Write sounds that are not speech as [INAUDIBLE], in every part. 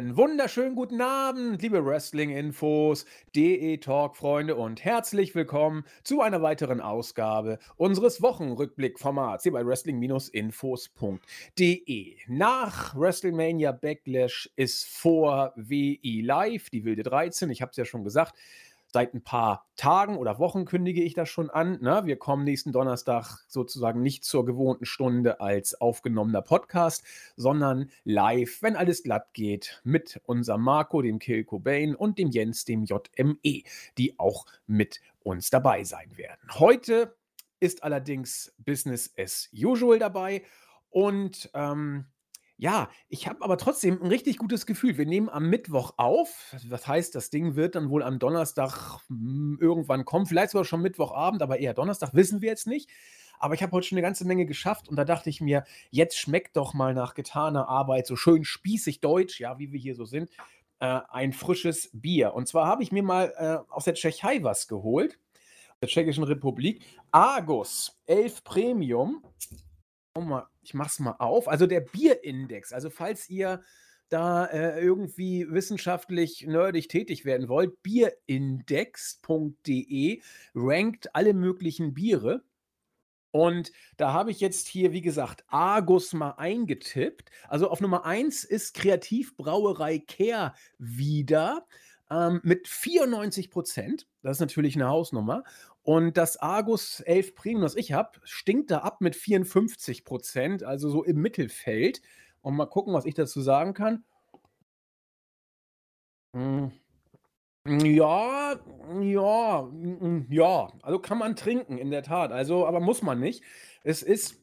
Einen wunderschönen guten Abend, liebe Wrestling-Infos, DE-Talk-Freunde und herzlich willkommen zu einer weiteren Ausgabe unseres Wochenrückblick-Formats hier bei Wrestling-Infos.de. Nach WrestleMania Backlash ist vor WI Live, die wilde 13, ich habe es ja schon gesagt, Seit ein paar Tagen oder Wochen kündige ich das schon an. Ne? Wir kommen nächsten Donnerstag sozusagen nicht zur gewohnten Stunde als aufgenommener Podcast, sondern live, wenn alles glatt geht, mit unserem Marco, dem Kill Cobain und dem Jens, dem JME, die auch mit uns dabei sein werden. Heute ist allerdings Business as usual dabei und ähm, ja, ich habe aber trotzdem ein richtig gutes Gefühl. Wir nehmen am Mittwoch auf. Das heißt, das Ding wird dann wohl am Donnerstag hm, irgendwann kommen. Vielleicht sogar schon Mittwochabend, aber eher Donnerstag, wissen wir jetzt nicht. Aber ich habe heute schon eine ganze Menge geschafft und da dachte ich mir, jetzt schmeckt doch mal nach getaner Arbeit so schön spießig deutsch, ja, wie wir hier so sind, äh, ein frisches Bier. Und zwar habe ich mir mal äh, aus der Tschechei was geholt, der Tschechischen Republik. Argus 11 Premium mal, ich mach's mal auf. Also der Bierindex. Also falls ihr da äh, irgendwie wissenschaftlich nerdig tätig werden wollt, bierindex.de rankt alle möglichen Biere. Und da habe ich jetzt hier, wie gesagt, Argus mal eingetippt. Also auf Nummer 1 ist Kreativbrauerei Care wieder ähm, mit 94 Prozent. Das ist natürlich eine Hausnummer. Und das Argus 11 Premium, das ich habe, stinkt da ab mit 54 Prozent, also so im Mittelfeld. Und mal gucken, was ich dazu sagen kann. Hm. Ja, ja, hm, ja. Also kann man trinken, in der Tat. Also, aber muss man nicht. Es ist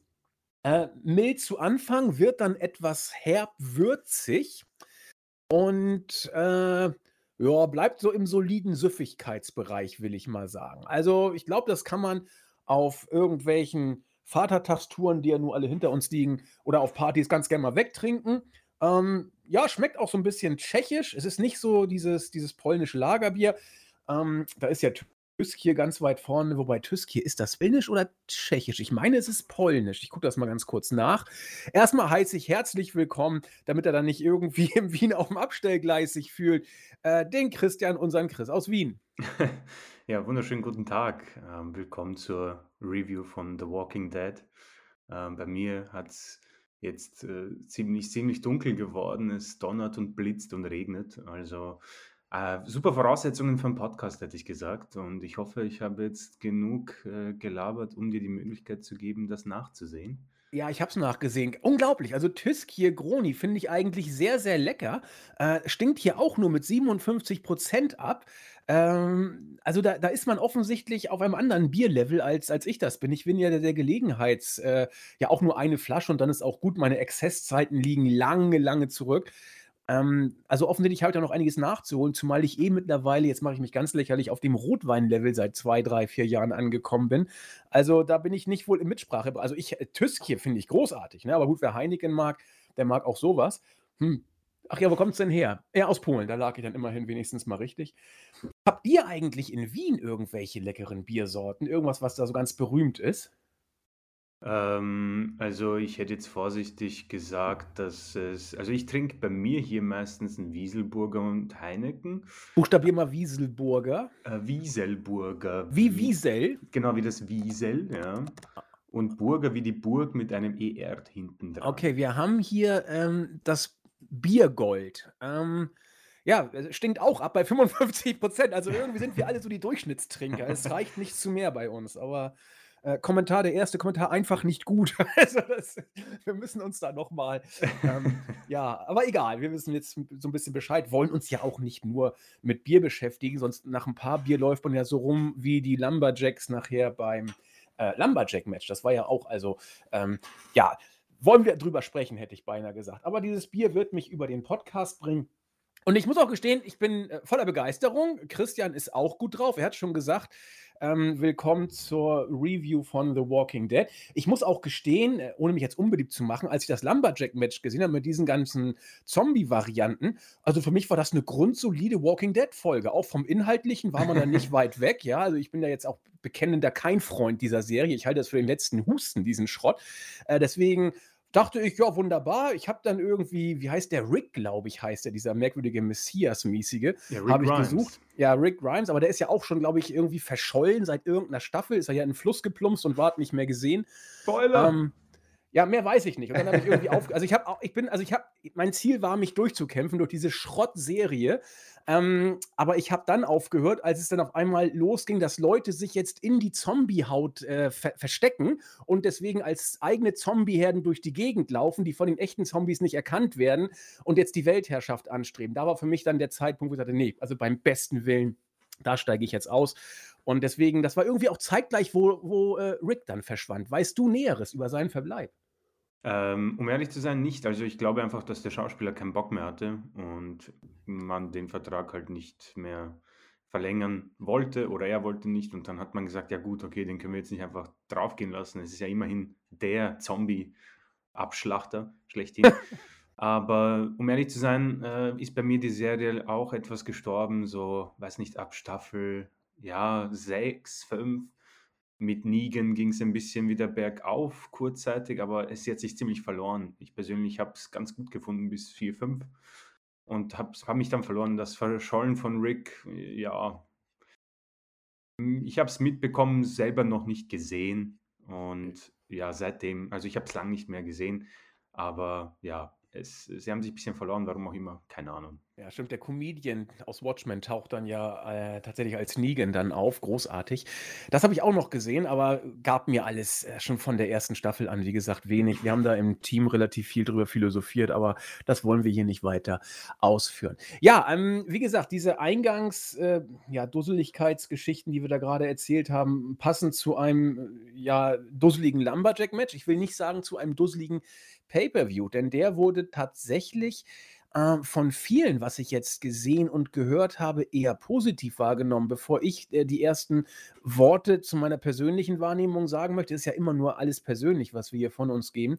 äh, mild zu Anfang, wird dann etwas herb würzig. Und äh, ja, bleibt so im soliden Süffigkeitsbereich, will ich mal sagen. Also, ich glaube, das kann man auf irgendwelchen Vatertagstouren, die ja nur alle hinter uns liegen, oder auf Partys ganz gerne mal wegtrinken. Ähm, ja, schmeckt auch so ein bisschen tschechisch. Es ist nicht so dieses, dieses polnische Lagerbier. Ähm, da ist ja Tysk hier ganz weit vorne, wobei Tysk hier ist das Finnisch oder Tschechisch? Ich meine, es ist Polnisch. Ich gucke das mal ganz kurz nach. Erstmal heiße ich herzlich willkommen, damit er dann nicht irgendwie [LAUGHS] in Wien auf dem Abstellgleis sich fühlt, äh, den Christian, unseren Chris aus Wien. [LAUGHS] Ja, wunderschönen guten Tag. Ähm, willkommen zur Review von The Walking Dead. Ähm, bei mir hat es jetzt äh, ziemlich, ziemlich dunkel geworden. Es donnert und blitzt und regnet. Also äh, super Voraussetzungen für einen Podcast, hätte ich gesagt. Und ich hoffe, ich habe jetzt genug äh, gelabert, um dir die Möglichkeit zu geben, das nachzusehen. Ja, ich habe es nachgesehen. Unglaublich. Also Tysk hier Groni finde ich eigentlich sehr, sehr lecker. Äh, stinkt hier auch nur mit 57 Prozent ab. Ähm, also da, da ist man offensichtlich auf einem anderen Bierlevel, als, als ich das bin. Ich bin ja der, der Gelegenheits, äh, ja auch nur eine Flasche und dann ist auch gut. Meine Exzesszeiten liegen lange, lange zurück. Ähm, also offensichtlich habe ich da noch einiges nachzuholen, zumal ich eh mittlerweile, jetzt mache ich mich ganz lächerlich, auf dem Rotwein-Level seit zwei, drei, vier Jahren angekommen bin. Also da bin ich nicht wohl in Mitsprache. Also ich, äh, Tysk hier finde ich großartig, ne? aber gut, wer Heineken mag, der mag auch sowas. Hm. Ach ja, wo kommt es denn her? Ja, aus Polen, da lag ich dann immerhin wenigstens mal richtig. Habt ihr eigentlich in Wien irgendwelche leckeren Biersorten? Irgendwas, was da so ganz berühmt ist? Ähm, also ich hätte jetzt vorsichtig gesagt, dass es, also ich trinke bei mir hier meistens ein Wieselburger und Heineken. Buchstabier mal Wieselburger. Äh, Wieselburger. Wie Wiesel? Genau, wie das Wiesel, ja. Und Burger wie die Burg mit einem ER hinten dran. Okay, wir haben hier ähm, das Biergold. Ähm, ja, stinkt auch ab bei 55 Prozent. Also irgendwie sind wir alle so die Durchschnittstrinker. Es [LAUGHS] reicht nicht zu mehr bei uns, aber äh, Kommentar, der erste Kommentar, einfach nicht gut. [LAUGHS] also das, wir müssen uns da nochmal, ähm, [LAUGHS] ja, aber egal, wir wissen jetzt so ein bisschen Bescheid, wollen uns ja auch nicht nur mit Bier beschäftigen, sonst nach ein paar Bier läuft man ja so rum wie die Lumberjacks nachher beim äh, Lumberjack-Match. Das war ja auch, also, ähm, ja, wollen wir drüber sprechen, hätte ich beinahe gesagt. Aber dieses Bier wird mich über den Podcast bringen. Und ich muss auch gestehen, ich bin äh, voller Begeisterung. Christian ist auch gut drauf. Er hat schon gesagt, ähm, willkommen zur Review von The Walking Dead. Ich muss auch gestehen, äh, ohne mich jetzt unbeliebt zu machen, als ich das Lumberjack-Match gesehen habe mit diesen ganzen Zombie-Varianten, also für mich war das eine grundsolide Walking Dead-Folge. Auch vom Inhaltlichen war man da nicht [LAUGHS] weit weg. Ja, also ich bin ja jetzt auch bekennender kein Freund dieser Serie. Ich halte das für den letzten Husten, diesen Schrott. Äh, deswegen dachte ich, ja, wunderbar. Ich habe dann irgendwie, wie heißt der? Rick, glaube ich, heißt der, dieser merkwürdige Messias-mäßige. Ja, habe ich Grimes. gesucht. Ja, Rick Grimes, aber der ist ja auch schon, glaube ich, irgendwie verschollen seit irgendeiner Staffel. Ist er ja in den Fluss geplumpst und war nicht mehr gesehen. Spoiler! Ähm, ja, mehr weiß ich nicht. Und dann habe ich irgendwie auf. Also ich habe auch, ich bin, also ich habe, mein Ziel war, mich durchzukämpfen durch diese Schrottserie. Ähm, aber ich habe dann aufgehört, als es dann auf einmal losging, dass Leute sich jetzt in die Zombiehaut äh, ver verstecken und deswegen als eigene Zombieherden durch die Gegend laufen, die von den echten Zombies nicht erkannt werden und jetzt die Weltherrschaft anstreben. Da war für mich dann der Zeitpunkt, wo ich dachte, nee, also beim besten Willen, da steige ich jetzt aus. Und deswegen, das war irgendwie auch zeitgleich, wo, wo äh, Rick dann verschwand. Weißt du Näheres über seinen Verbleib? Ähm, um ehrlich zu sein, nicht. Also ich glaube einfach, dass der Schauspieler keinen Bock mehr hatte und man den Vertrag halt nicht mehr verlängern wollte oder er wollte nicht. Und dann hat man gesagt, ja gut, okay, den können wir jetzt nicht einfach draufgehen lassen. Es ist ja immerhin der Zombie-Abschlachter schlechthin. [LAUGHS] Aber um ehrlich zu sein, äh, ist bei mir die Serie auch etwas gestorben, so, weiß nicht, ab Staffel ja, sechs, fünf. Mit Negan ging es ein bisschen wieder bergauf, kurzzeitig, aber es hat sich ziemlich verloren. Ich persönlich habe es ganz gut gefunden bis 4, 5 und habe hab mich dann verloren. Das Verschollen von Rick, ja, ich habe es mitbekommen, selber noch nicht gesehen und ja, seitdem, also ich habe es lange nicht mehr gesehen, aber ja, es, sie haben sich ein bisschen verloren, warum auch immer, keine Ahnung. Ja, stimmt. Der Comedian aus Watchmen taucht dann ja äh, tatsächlich als Negan dann auf. Großartig. Das habe ich auch noch gesehen, aber gab mir alles äh, schon von der ersten Staffel an. Wie gesagt, wenig. Wir haben da im Team relativ viel drüber philosophiert, aber das wollen wir hier nicht weiter ausführen. Ja, ähm, wie gesagt, diese Eingangs-, äh, ja, die wir da gerade erzählt haben, passen zu einem, äh, ja, dusseligen Lumberjack-Match. Ich will nicht sagen zu einem dusseligen Pay-Per-View, denn der wurde tatsächlich äh, von vielen, was ich jetzt gesehen und gehört habe, eher positiv wahrgenommen. Bevor ich äh, die ersten Worte zu meiner persönlichen Wahrnehmung sagen möchte, ist ja immer nur alles persönlich, was wir hier von uns geben,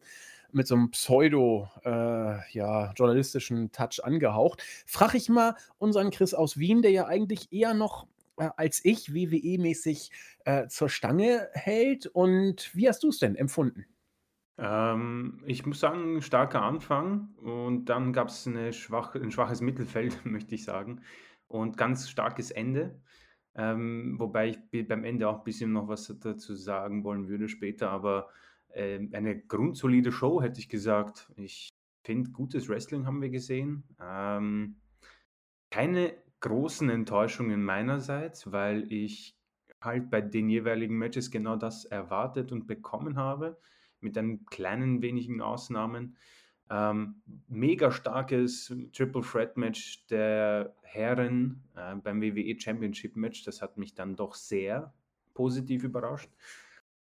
mit so einem pseudo äh, ja, Touch angehaucht. Frage ich mal unseren Chris aus Wien, der ja eigentlich eher noch äh, als ich WWE-mäßig äh, zur Stange hält. Und wie hast du es denn empfunden? Ähm, ich muss sagen, starker Anfang und dann gab es schwach, ein schwaches Mittelfeld, [LAUGHS] möchte ich sagen, und ganz starkes Ende. Ähm, wobei ich beim Ende auch ein bisschen noch was dazu sagen wollen würde später, aber äh, eine grundsolide Show hätte ich gesagt. Ich finde, gutes Wrestling haben wir gesehen. Ähm, keine großen Enttäuschungen meinerseits, weil ich halt bei den jeweiligen Matches genau das erwartet und bekommen habe mit ein kleinen wenigen Ausnahmen. Ähm, mega starkes Triple Threat Match der Herren äh, beim WWE Championship Match. Das hat mich dann doch sehr positiv überrascht.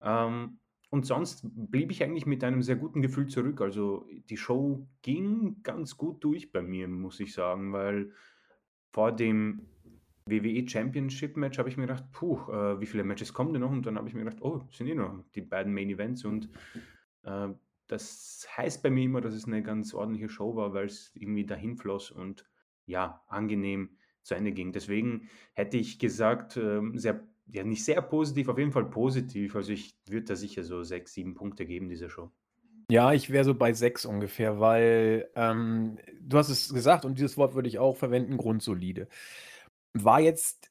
Ähm, und sonst blieb ich eigentlich mit einem sehr guten Gefühl zurück. Also die Show ging ganz gut durch bei mir, muss ich sagen, weil vor dem WWE Championship Match habe ich mir gedacht, puh, äh, wie viele Matches kommen denn noch? Und dann habe ich mir gedacht, oh, sind eh noch die beiden Main Events und äh, das heißt bei mir immer, dass es eine ganz ordentliche Show war, weil es irgendwie dahin floss und ja, angenehm zu Ende ging. Deswegen hätte ich gesagt, äh, sehr, ja, nicht sehr positiv, auf jeden Fall positiv. Also ich würde da sicher so sechs, sieben Punkte geben, dieser Show. Ja, ich wäre so bei sechs ungefähr, weil ähm, du hast es gesagt und dieses Wort würde ich auch verwenden, grundsolide war jetzt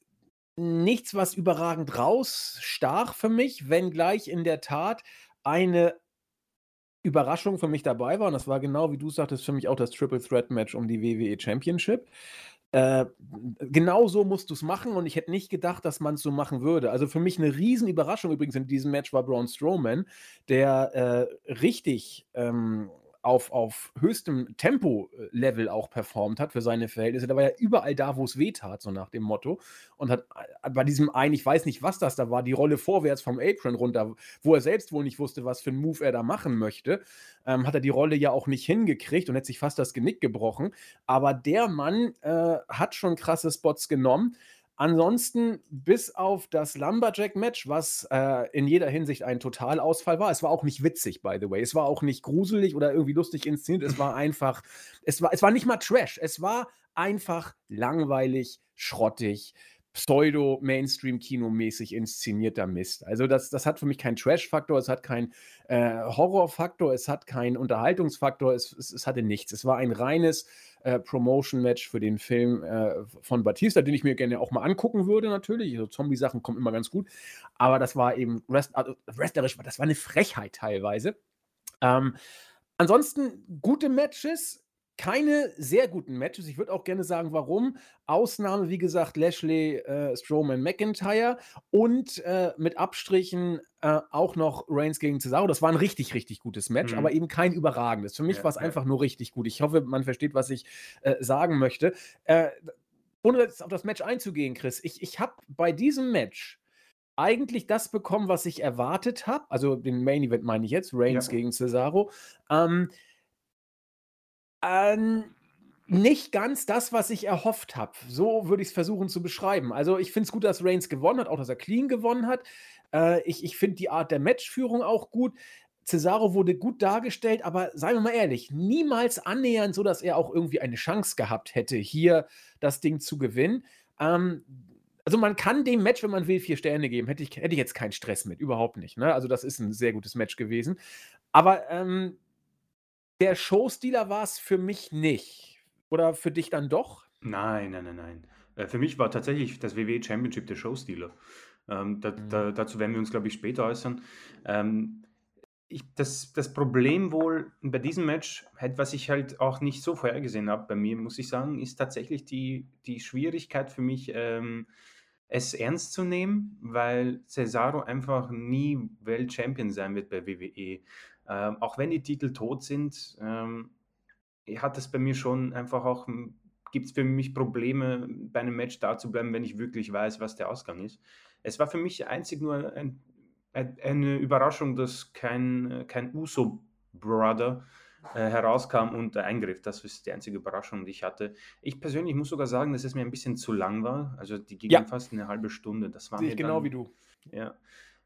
nichts, was überragend rausstach für mich, wenngleich in der Tat eine Überraschung für mich dabei war. Und das war genau, wie du sagtest, für mich auch das Triple Threat Match um die WWE Championship. Äh, genau so musst du es machen und ich hätte nicht gedacht, dass man es so machen würde. Also für mich eine Riesenüberraschung übrigens in diesem Match war Braun Strowman, der äh, richtig ähm, auf, auf höchstem Tempo-Level auch performt hat für seine Verhältnisse. Da war ja überall da, wo es weh tat, so nach dem Motto. Und hat äh, bei diesem einen, ich weiß nicht, was das da war, die Rolle vorwärts vom Apron runter, wo er selbst wohl nicht wusste, was für einen Move er da machen möchte, ähm, hat er die Rolle ja auch nicht hingekriegt und hat sich fast das Genick gebrochen. Aber der Mann äh, hat schon krasse Spots genommen. Ansonsten, bis auf das Lumberjack-Match, was äh, in jeder Hinsicht ein Totalausfall war, es war auch nicht witzig, by the way. Es war auch nicht gruselig oder irgendwie lustig inszeniert. Es war einfach, es war, es war nicht mal Trash. Es war einfach langweilig, schrottig, Pseudo-Mainstream-Kino-mäßig inszenierter Mist. Also das, das hat für mich keinen Trash-Faktor, es hat keinen äh, Horror-Faktor, es hat keinen Unterhaltungsfaktor, es, es, es, hatte nichts. Es war ein reines äh, Promotion-Match für den Film äh, von Batista, den ich mir gerne auch mal angucken würde natürlich. Also Zombie-Sachen kommen immer ganz gut. Aber das war eben also wrestlerisch, das war eine Frechheit teilweise. Ähm, ansonsten gute Matches, keine sehr guten Matches. Ich würde auch gerne sagen, warum. Ausnahme, wie gesagt, Lashley, äh, Strowman, McIntyre und äh, mit Abstrichen äh, auch noch Reigns gegen Cesaro. Das war ein richtig, richtig gutes Match, mhm. aber eben kein überragendes. Für mich ja, war es ja. einfach nur richtig gut. Ich hoffe, man versteht, was ich äh, sagen möchte. Äh, ohne jetzt auf das Match einzugehen, Chris, ich, ich habe bei diesem Match eigentlich das bekommen, was ich erwartet habe. Also den Main Event meine ich jetzt, Reigns ja. gegen Cesaro. Ähm, ähm, nicht ganz das, was ich erhofft habe. So würde ich es versuchen zu beschreiben. Also, ich finde es gut, dass Reigns gewonnen hat, auch dass er clean gewonnen hat. Äh, ich ich finde die Art der Matchführung auch gut. Cesaro wurde gut dargestellt, aber seien wir mal ehrlich, niemals annähernd so, dass er auch irgendwie eine Chance gehabt hätte, hier das Ding zu gewinnen. Ähm, also man kann dem Match, wenn man will, vier Sterne geben. Hätte ich, hätte ich jetzt keinen Stress mit, überhaupt nicht. Ne? Also das ist ein sehr gutes Match gewesen. Aber ähm, der Showstealer war es für mich nicht. Oder für dich dann doch? Nein, nein, nein, nein. Äh, für mich war tatsächlich das WWE Championship der Showstealer. Ähm, da, mhm. da, dazu werden wir uns, glaube ich, später äußern. Ähm, ich, das, das Problem wohl bei diesem Match, halt, was ich halt auch nicht so vorhergesehen habe bei mir, muss ich sagen, ist tatsächlich die, die Schwierigkeit für mich, ähm, es ernst zu nehmen, weil Cesaro einfach nie Weltchampion sein wird bei WWE. Ähm, auch wenn die Titel tot sind, ähm, hat es bei mir schon einfach auch, hm, gibt es für mich Probleme, bei einem Match da zu bleiben, wenn ich wirklich weiß, was der Ausgang ist. Es war für mich einzig nur ein, ein, eine Überraschung, dass kein, kein Uso-Brother äh, herauskam und eingriff. Das ist die einzige Überraschung, die ich hatte. Ich persönlich muss sogar sagen, dass es mir ein bisschen zu lang war. Also die ging ja. fast eine halbe Stunde. Das war Sehe ich genau dann, wie du. Ja.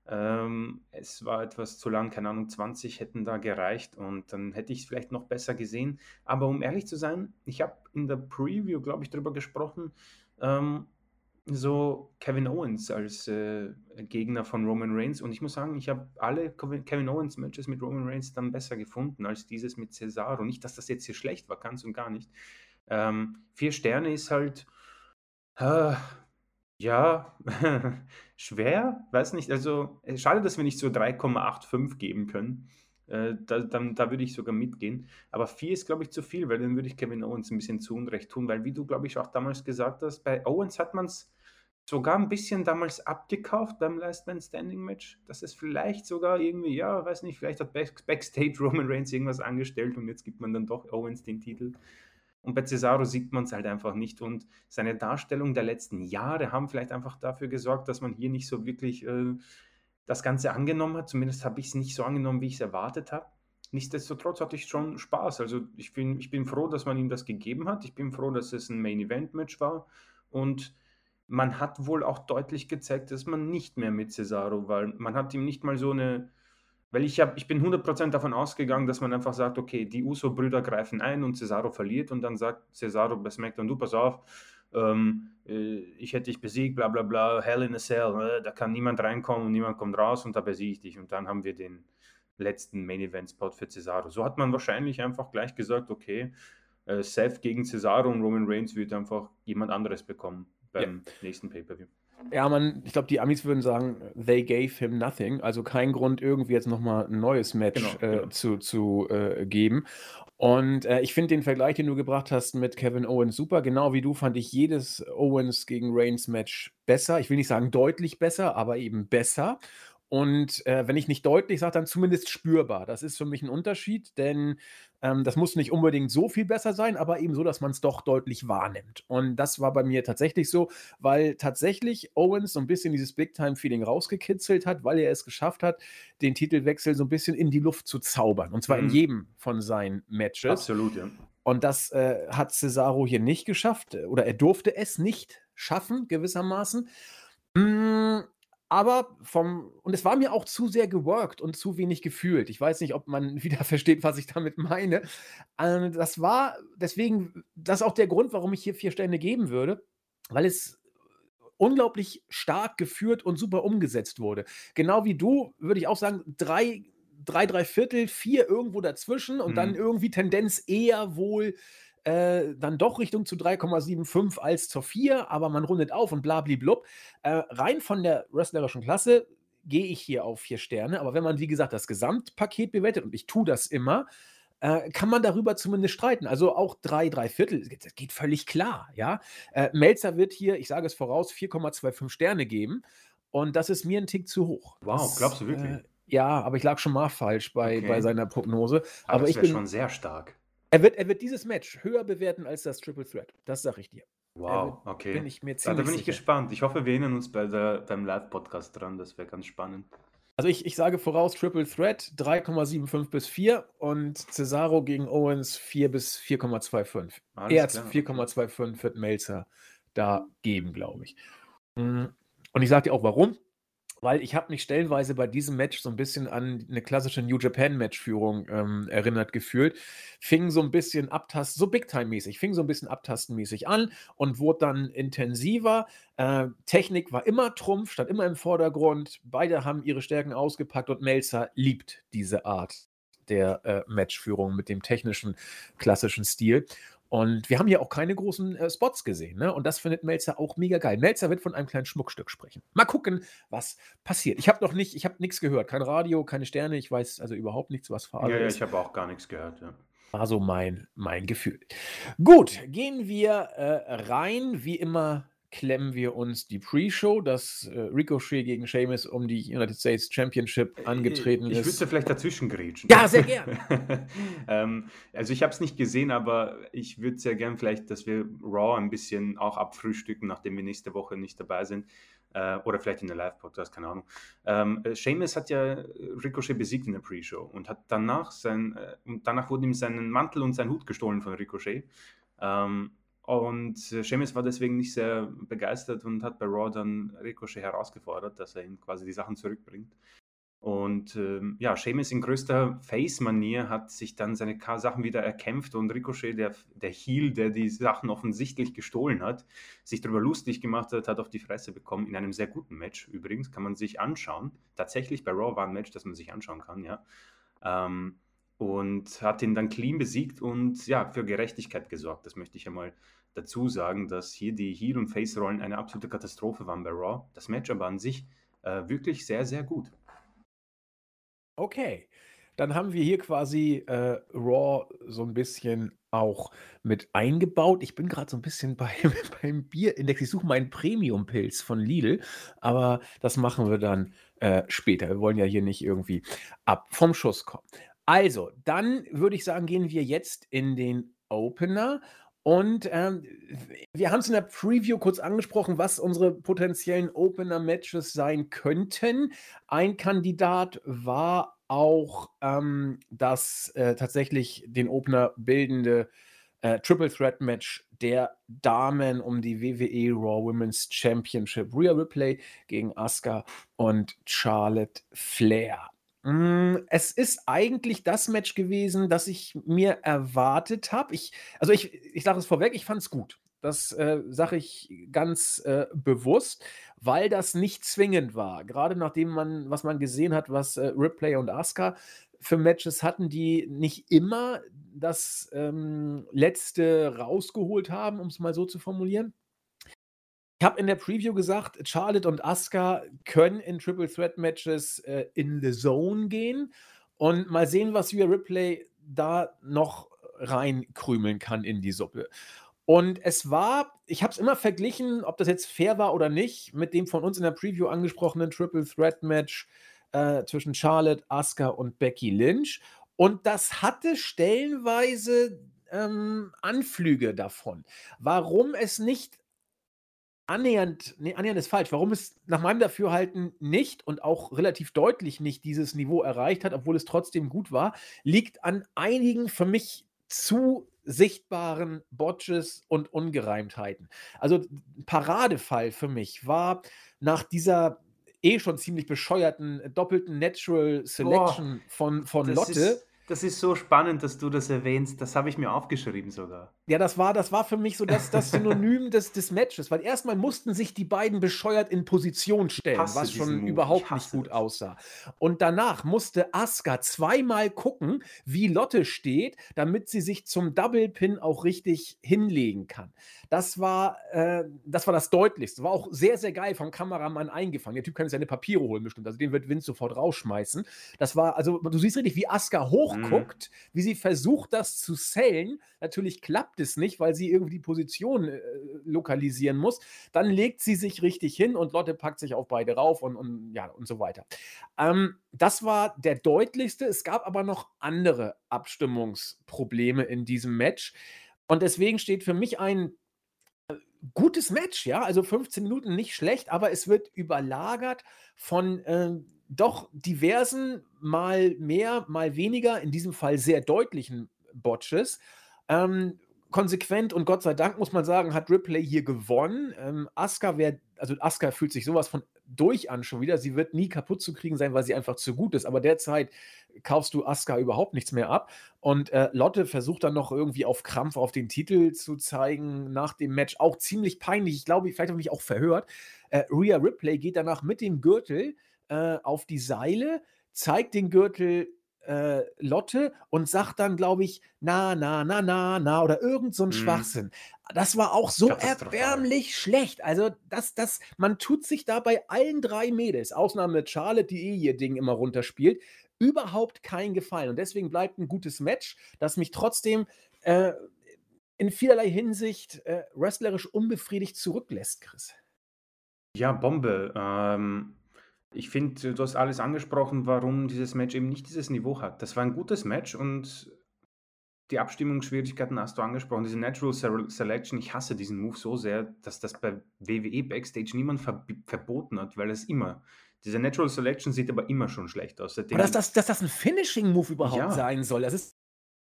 Ähm, es war etwas zu lang, keine Ahnung, 20 hätten da gereicht und dann hätte ich es vielleicht noch besser gesehen. Aber um ehrlich zu sein, ich habe in der Preview, glaube ich, darüber gesprochen, ähm, so Kevin Owens als äh, Gegner von Roman Reigns und ich muss sagen, ich habe alle Kevin Owens Matches mit Roman Reigns dann besser gefunden als dieses mit Cesaro. Nicht, dass das jetzt hier schlecht war, ganz und gar nicht. Ähm, vier Sterne ist halt, äh, ja, [LAUGHS] schwer, weiß nicht. Also, äh, schade, dass wir nicht so 3,85 geben können. Äh, da, dann, da würde ich sogar mitgehen. Aber 4 ist, glaube ich, zu viel, weil dann würde ich Kevin Owens ein bisschen zu Unrecht tun, weil, wie du, glaube ich, auch damals gesagt hast, bei Owens hat man es sogar ein bisschen damals abgekauft beim Last Man Standing Match, dass es vielleicht sogar irgendwie, ja, weiß nicht, vielleicht hat Backstage Roman Reigns irgendwas angestellt und jetzt gibt man dann doch Owens den Titel. Und bei Cesaro sieht man es halt einfach nicht. Und seine Darstellung der letzten Jahre haben vielleicht einfach dafür gesorgt, dass man hier nicht so wirklich äh, das Ganze angenommen hat. Zumindest habe ich es nicht so angenommen, wie ich es erwartet habe. Nichtsdestotrotz hatte ich schon Spaß. Also ich bin, ich bin froh, dass man ihm das gegeben hat. Ich bin froh, dass es ein Main-Event-Match war. Und man hat wohl auch deutlich gezeigt, dass man nicht mehr mit Cesaro, weil man hat ihm nicht mal so eine weil ich, hab, ich bin 100% davon ausgegangen, dass man einfach sagt, okay, die Uso-Brüder greifen ein und Cesaro verliert und dann sagt Cesaro bei SmackDown, du pass auf, ähm, äh, ich hätte dich besiegt, bla bla bla, Hell in a Cell, äh, da kann niemand reinkommen und niemand kommt raus und da besiege ich dich. Und dann haben wir den letzten Main-Event-Spot für Cesaro. So hat man wahrscheinlich einfach gleich gesagt, okay, äh, Seth gegen Cesaro und Roman Reigns wird einfach jemand anderes bekommen beim ja. nächsten Pay-Per-View. Ja, man, ich glaube, die Amis würden sagen, they gave him nothing. Also kein Grund, irgendwie jetzt nochmal ein neues Match genau, äh, genau. zu, zu äh, geben. Und äh, ich finde den Vergleich, den du gebracht hast mit Kevin Owens super. Genau wie du fand ich jedes Owens gegen Reigns Match besser. Ich will nicht sagen deutlich besser, aber eben besser. Und äh, wenn ich nicht deutlich sage, dann zumindest spürbar. Das ist für mich ein Unterschied, denn ähm, das muss nicht unbedingt so viel besser sein, aber eben so, dass man es doch deutlich wahrnimmt. Und das war bei mir tatsächlich so, weil tatsächlich Owens so ein bisschen dieses Big-Time-Feeling rausgekitzelt hat, weil er es geschafft hat, den Titelwechsel so ein bisschen in die Luft zu zaubern. Und zwar mhm. in jedem von seinen Matches. Absolut, ja. Und das äh, hat Cesaro hier nicht geschafft, oder er durfte es nicht schaffen, gewissermaßen. Mmh aber vom, und es war mir auch zu sehr geworkt und zu wenig gefühlt. Ich weiß nicht, ob man [LAUGHS] wieder versteht, was ich damit meine. Äh, das war deswegen, das ist auch der Grund, warum ich hier vier Sterne geben würde, weil es unglaublich stark geführt und super umgesetzt wurde. Genau wie du, würde ich auch sagen, drei, drei, drei Viertel, vier irgendwo dazwischen und dann Mhm. irgendwie Tendenz eher wohl äh, dann doch Richtung zu 3,75 als zur 4, aber man rundet auf und blabliblub. Äh, rein von der wrestlerischen Klasse gehe ich hier auf 4 Sterne, aber wenn man, wie gesagt, das Gesamtpaket bewertet, und ich tue das immer, äh, kann man darüber zumindest streiten. Also auch 3, 3 Viertel, das geht völlig klar, ja. Äh, Melzer wird hier, ich sage es voraus, 4,25 Sterne geben und das ist mir ein Tick zu hoch. Wow, Das, glaubst du wirklich? Äh, ja, aber ich lag schon mal falsch bei, bei Okay. seiner Prognose. Aber Aber das ich bin, schon sehr stark. Er wird, er wird dieses Match höher bewerten als das Triple Threat. Das sage ich dir. Wow, Bin okay. ich mir Ja, da ziemlich bin ich sicher. gespannt. Ich hoffe, wir erinnern uns bei der, beim Live-Podcast dran. Das wäre ganz spannend. Also ich, ich sage voraus, Triple Threat 3,75 bis 4 und Cesaro gegen Owens 4 bis 4,25. Alles Eher als klar. 4,25 wird Melzer da geben, glaube ich. Mm, Und ich sage dir auch warum. Weil ich habe mich stellenweise bei diesem Match so ein bisschen an eine klassische New Japan-Matchführung ähm, erinnert gefühlt. Fing so ein bisschen abtasten, so Big-Time-mäßig, fing so ein bisschen abtastenmäßig an und wurde dann intensiver. Äh, Technik war immer Trumpf, stand immer im Vordergrund. Beide haben ihre Stärken ausgepackt und Melzer liebt diese Art der äh, Matchführung mit dem technischen, klassischen Stil. Und wir haben hier auch keine großen äh, Spots gesehen. Ne? Und das findet Melzer auch mega geil. Melzer wird von einem kleinen Schmuckstück sprechen. Mal gucken, was passiert. Ich habe noch nicht, ich habe nichts gehört. Kein Radio, keine Sterne. Ich weiß also überhaupt nichts, was Ja, Phase ja, ist. ich habe auch gar nichts gehört. Ja. War so mein, mein Gefühl. Gut, gehen wir äh, rein. Wie immer klemmen wir uns die Pre-Show, dass äh, Ricochet gegen Sheamus um die United States Championship angetreten ich, ich ist. würde vielleicht dazwischen grätschen. Ja, sehr gern. [LAUGHS] ähm, also ich habe es nicht gesehen, aber ich würde sehr gern vielleicht, dass wir Raw ein bisschen auch abfrühstücken, nachdem wir nächste Woche nicht dabei sind. Äh, oder vielleicht in der Live-Podcast, keine Ahnung. Ähm, äh, Sheamus hat ja Ricochet besiegt in der Pre-Show und hat danach sein, äh, und danach wurden ihm seinen Mantel und sein Hut gestohlen von Ricochet. Ähm, und äh, war deswegen nicht sehr begeistert und hat bei Raw dann Ricochet herausgefordert, dass er ihm quasi die Sachen zurückbringt. Und ähm, ja, Sheamus in größter Face-Manier hat sich dann seine Sachen wieder erkämpft und Ricochet, der, der Heel, der die Sachen offensichtlich gestohlen hat, sich darüber lustig gemacht hat, hat auf die Fresse bekommen. In einem sehr guten Match übrigens, kann man sich anschauen. Tatsächlich bei Raw war ein Match, das man sich anschauen kann, ja. Ähm, und hat ihn dann clean besiegt und ja, für Gerechtigkeit gesorgt. Das möchte ich ja mal dazu sagen, dass hier die Heel- und Face-Rollen eine absolute Katastrophe waren bei Raw. Das Match aber an sich äh, wirklich sehr, sehr gut. Okay, dann haben wir hier quasi äh, Raw so ein bisschen auch mit eingebaut. Ich bin gerade so ein bisschen [LAUGHS] bei, beim Bierindex. Ich suche meinen Premium-Pilz von Lidl, aber das machen wir dann äh, später. Wir wollen ja hier nicht irgendwie ab vom Schuss kommen. Also, dann würde ich sagen, gehen wir jetzt in den Opener. Und ähm, wir haben es in der Preview kurz angesprochen, was unsere potenziellen Opener-Matches sein könnten. Ein Kandidat war auch ähm, das äh, tatsächlich den Opener bildende äh, Triple Threat Match der Damen um die WWE Raw Women's Championship. Rhea Ripley gegen Asuka und Charlotte Flair. Mm, Es ist eigentlich das Match gewesen, das ich mir erwartet habe. Ich, also ich, ich sage es vorweg, ich fand es gut. Das äh, sage ich ganz äh, bewusst, weil das nicht zwingend war. Gerade nachdem man, was man gesehen hat, was äh, Ripley und Asuka für Matches hatten, die nicht immer das ähm, letzte rausgeholt haben, um es mal so zu formulieren. Ich habe in der Preview gesagt, Charlotte und Asuka können in Triple Threat Matches äh, in the Zone gehen und mal sehen, was Rhea Ripley da noch reinkrümeln kann in die Suppe. Und es war, ich habe es immer verglichen, ob das jetzt fair war oder nicht, mit dem von uns in der Preview angesprochenen Triple Threat Match äh, zwischen Charlotte, Asuka und Becky Lynch. Und das hatte stellenweise ähm, Anflüge davon. Warum es nicht annähernd, nee, annähernd ist falsch, warum es nach meinem Dafürhalten nicht und auch relativ deutlich nicht dieses Niveau erreicht hat, obwohl es trotzdem gut war, liegt an einigen für mich zu sichtbaren Botches und Ungereimtheiten. Also ein Paradefall für mich war nach dieser eh schon ziemlich bescheuerten äh, doppelten Natural Selection von, von Das Lotte. ist, das ist so spannend, dass du das erwähnst. Das habe ich mir aufgeschrieben sogar. Ja, das war, das war für mich so das, das Synonym des, des Matches, weil erstmal mussten sich die beiden bescheuert in Position stellen, was schon überhaupt nicht gut das. aussah. Und danach musste Asuka zweimal gucken, wie Lotte steht, damit sie sich zum Double Pin auch richtig hinlegen kann. Das war, äh, das war das Deutlichste. War auch sehr, sehr geil vom Kameramann eingefangen. Der Typ kann seine Papiere holen bestimmt, also den wird Vince sofort rausschmeißen. Das war, also du siehst richtig, wie Asuka hochguckt, mhm. wie sie versucht, das zu sellen. Natürlich klappt klappt es nicht, weil sie irgendwie die Position äh, lokalisieren muss. Dann legt sie sich richtig hin und Lotte packt sich auf beide rauf und, und ja und so weiter. Ähm, das war der deutlichste. Es gab aber noch andere Abstimmungsprobleme in diesem Match. Und deswegen steht für mich ein äh, gutes Match, ja, also 15 Minuten nicht schlecht, aber es wird überlagert von äh, doch diversen, mal mehr, mal weniger, in diesem Fall sehr deutlichen Botches. Ähm, konsequent und Gott sei Dank muss man sagen, hat Ripley hier gewonnen. Ähm, Asuka wäre, also Asuka fühlt sich sowas von durch an schon wieder. Sie wird nie kaputt zu kriegen sein, weil sie einfach zu gut ist. Aber derzeit kaufst du Asuka überhaupt nichts mehr ab. Und äh, Lotte versucht dann noch irgendwie auf Krampf auf den Titel zu zeigen nach dem Match. Auch ziemlich peinlich. Ich glaube, vielleicht habe ich mich auch verhört. Äh, Rhea Ripley geht danach mit dem Gürtel äh, auf die Seile, zeigt den Gürtel äh, Lotte und sagt dann, glaube ich, na, na, na, na, na oder irgend so ein mhm. Schwachsinn. Das war auch so erbärmlich schlecht. Also, das, das, man tut sich da bei allen drei Mädels, Ausnahme mit Charlotte, die eh ihr Ding immer runterspielt, überhaupt keinen Gefallen. Und deswegen bleibt ein gutes Match, das mich trotzdem äh, in vielerlei Hinsicht äh, wrestlerisch unbefriedigt zurücklässt, Chris. Ja, Bombe. Ähm, ich finde, du hast alles angesprochen, warum dieses Match eben nicht dieses Niveau hat. Das war ein gutes Match und die Abstimmungsschwierigkeiten hast du angesprochen. Diese Natural Selection, ich hasse diesen Move so sehr, dass das bei WWE Backstage niemand ver verboten hat, weil es immer, diese Natural Selection sieht aber immer schon schlecht aus. Aber dass das, dass das ein Finishing-Move überhaupt ja. sein soll, das ist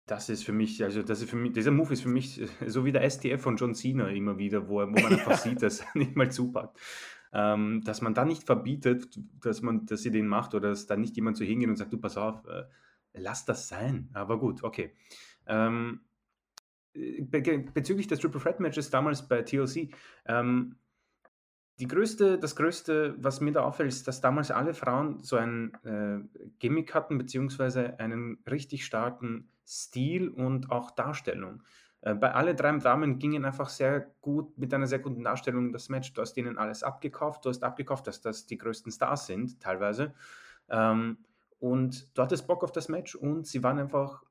das ist für mich, also das ist für mich, dieser Move ist für mich so wie der STF von John Cena immer wieder, wo, wo man einfach [LAUGHS] sieht, dass er nicht mal zupackt ähm, dass man da nicht verbietet, dass man, dass sie den macht oder dass da nicht jemand so hingeht und sagt, du pass auf, äh, lass das sein. Aber gut, okay. Ähm, be bezüglich des Triple Threat Matches damals bei TLC, ähm, die größte, das Größte, was mir da auffällt, ist, dass damals alle Frauen so ein äh, Gimmick hatten, beziehungsweise einen richtig starken Stil und auch Darstellung. Äh, bei alle drei Damen gingen einfach sehr gut mit einer sehr guten Darstellung das Match. Du hast ihnen alles abgekauft. Du hast abgekauft, dass das die größten Stars sind, teilweise. Ähm, und du hattest Bock auf das Match und sie waren einfach,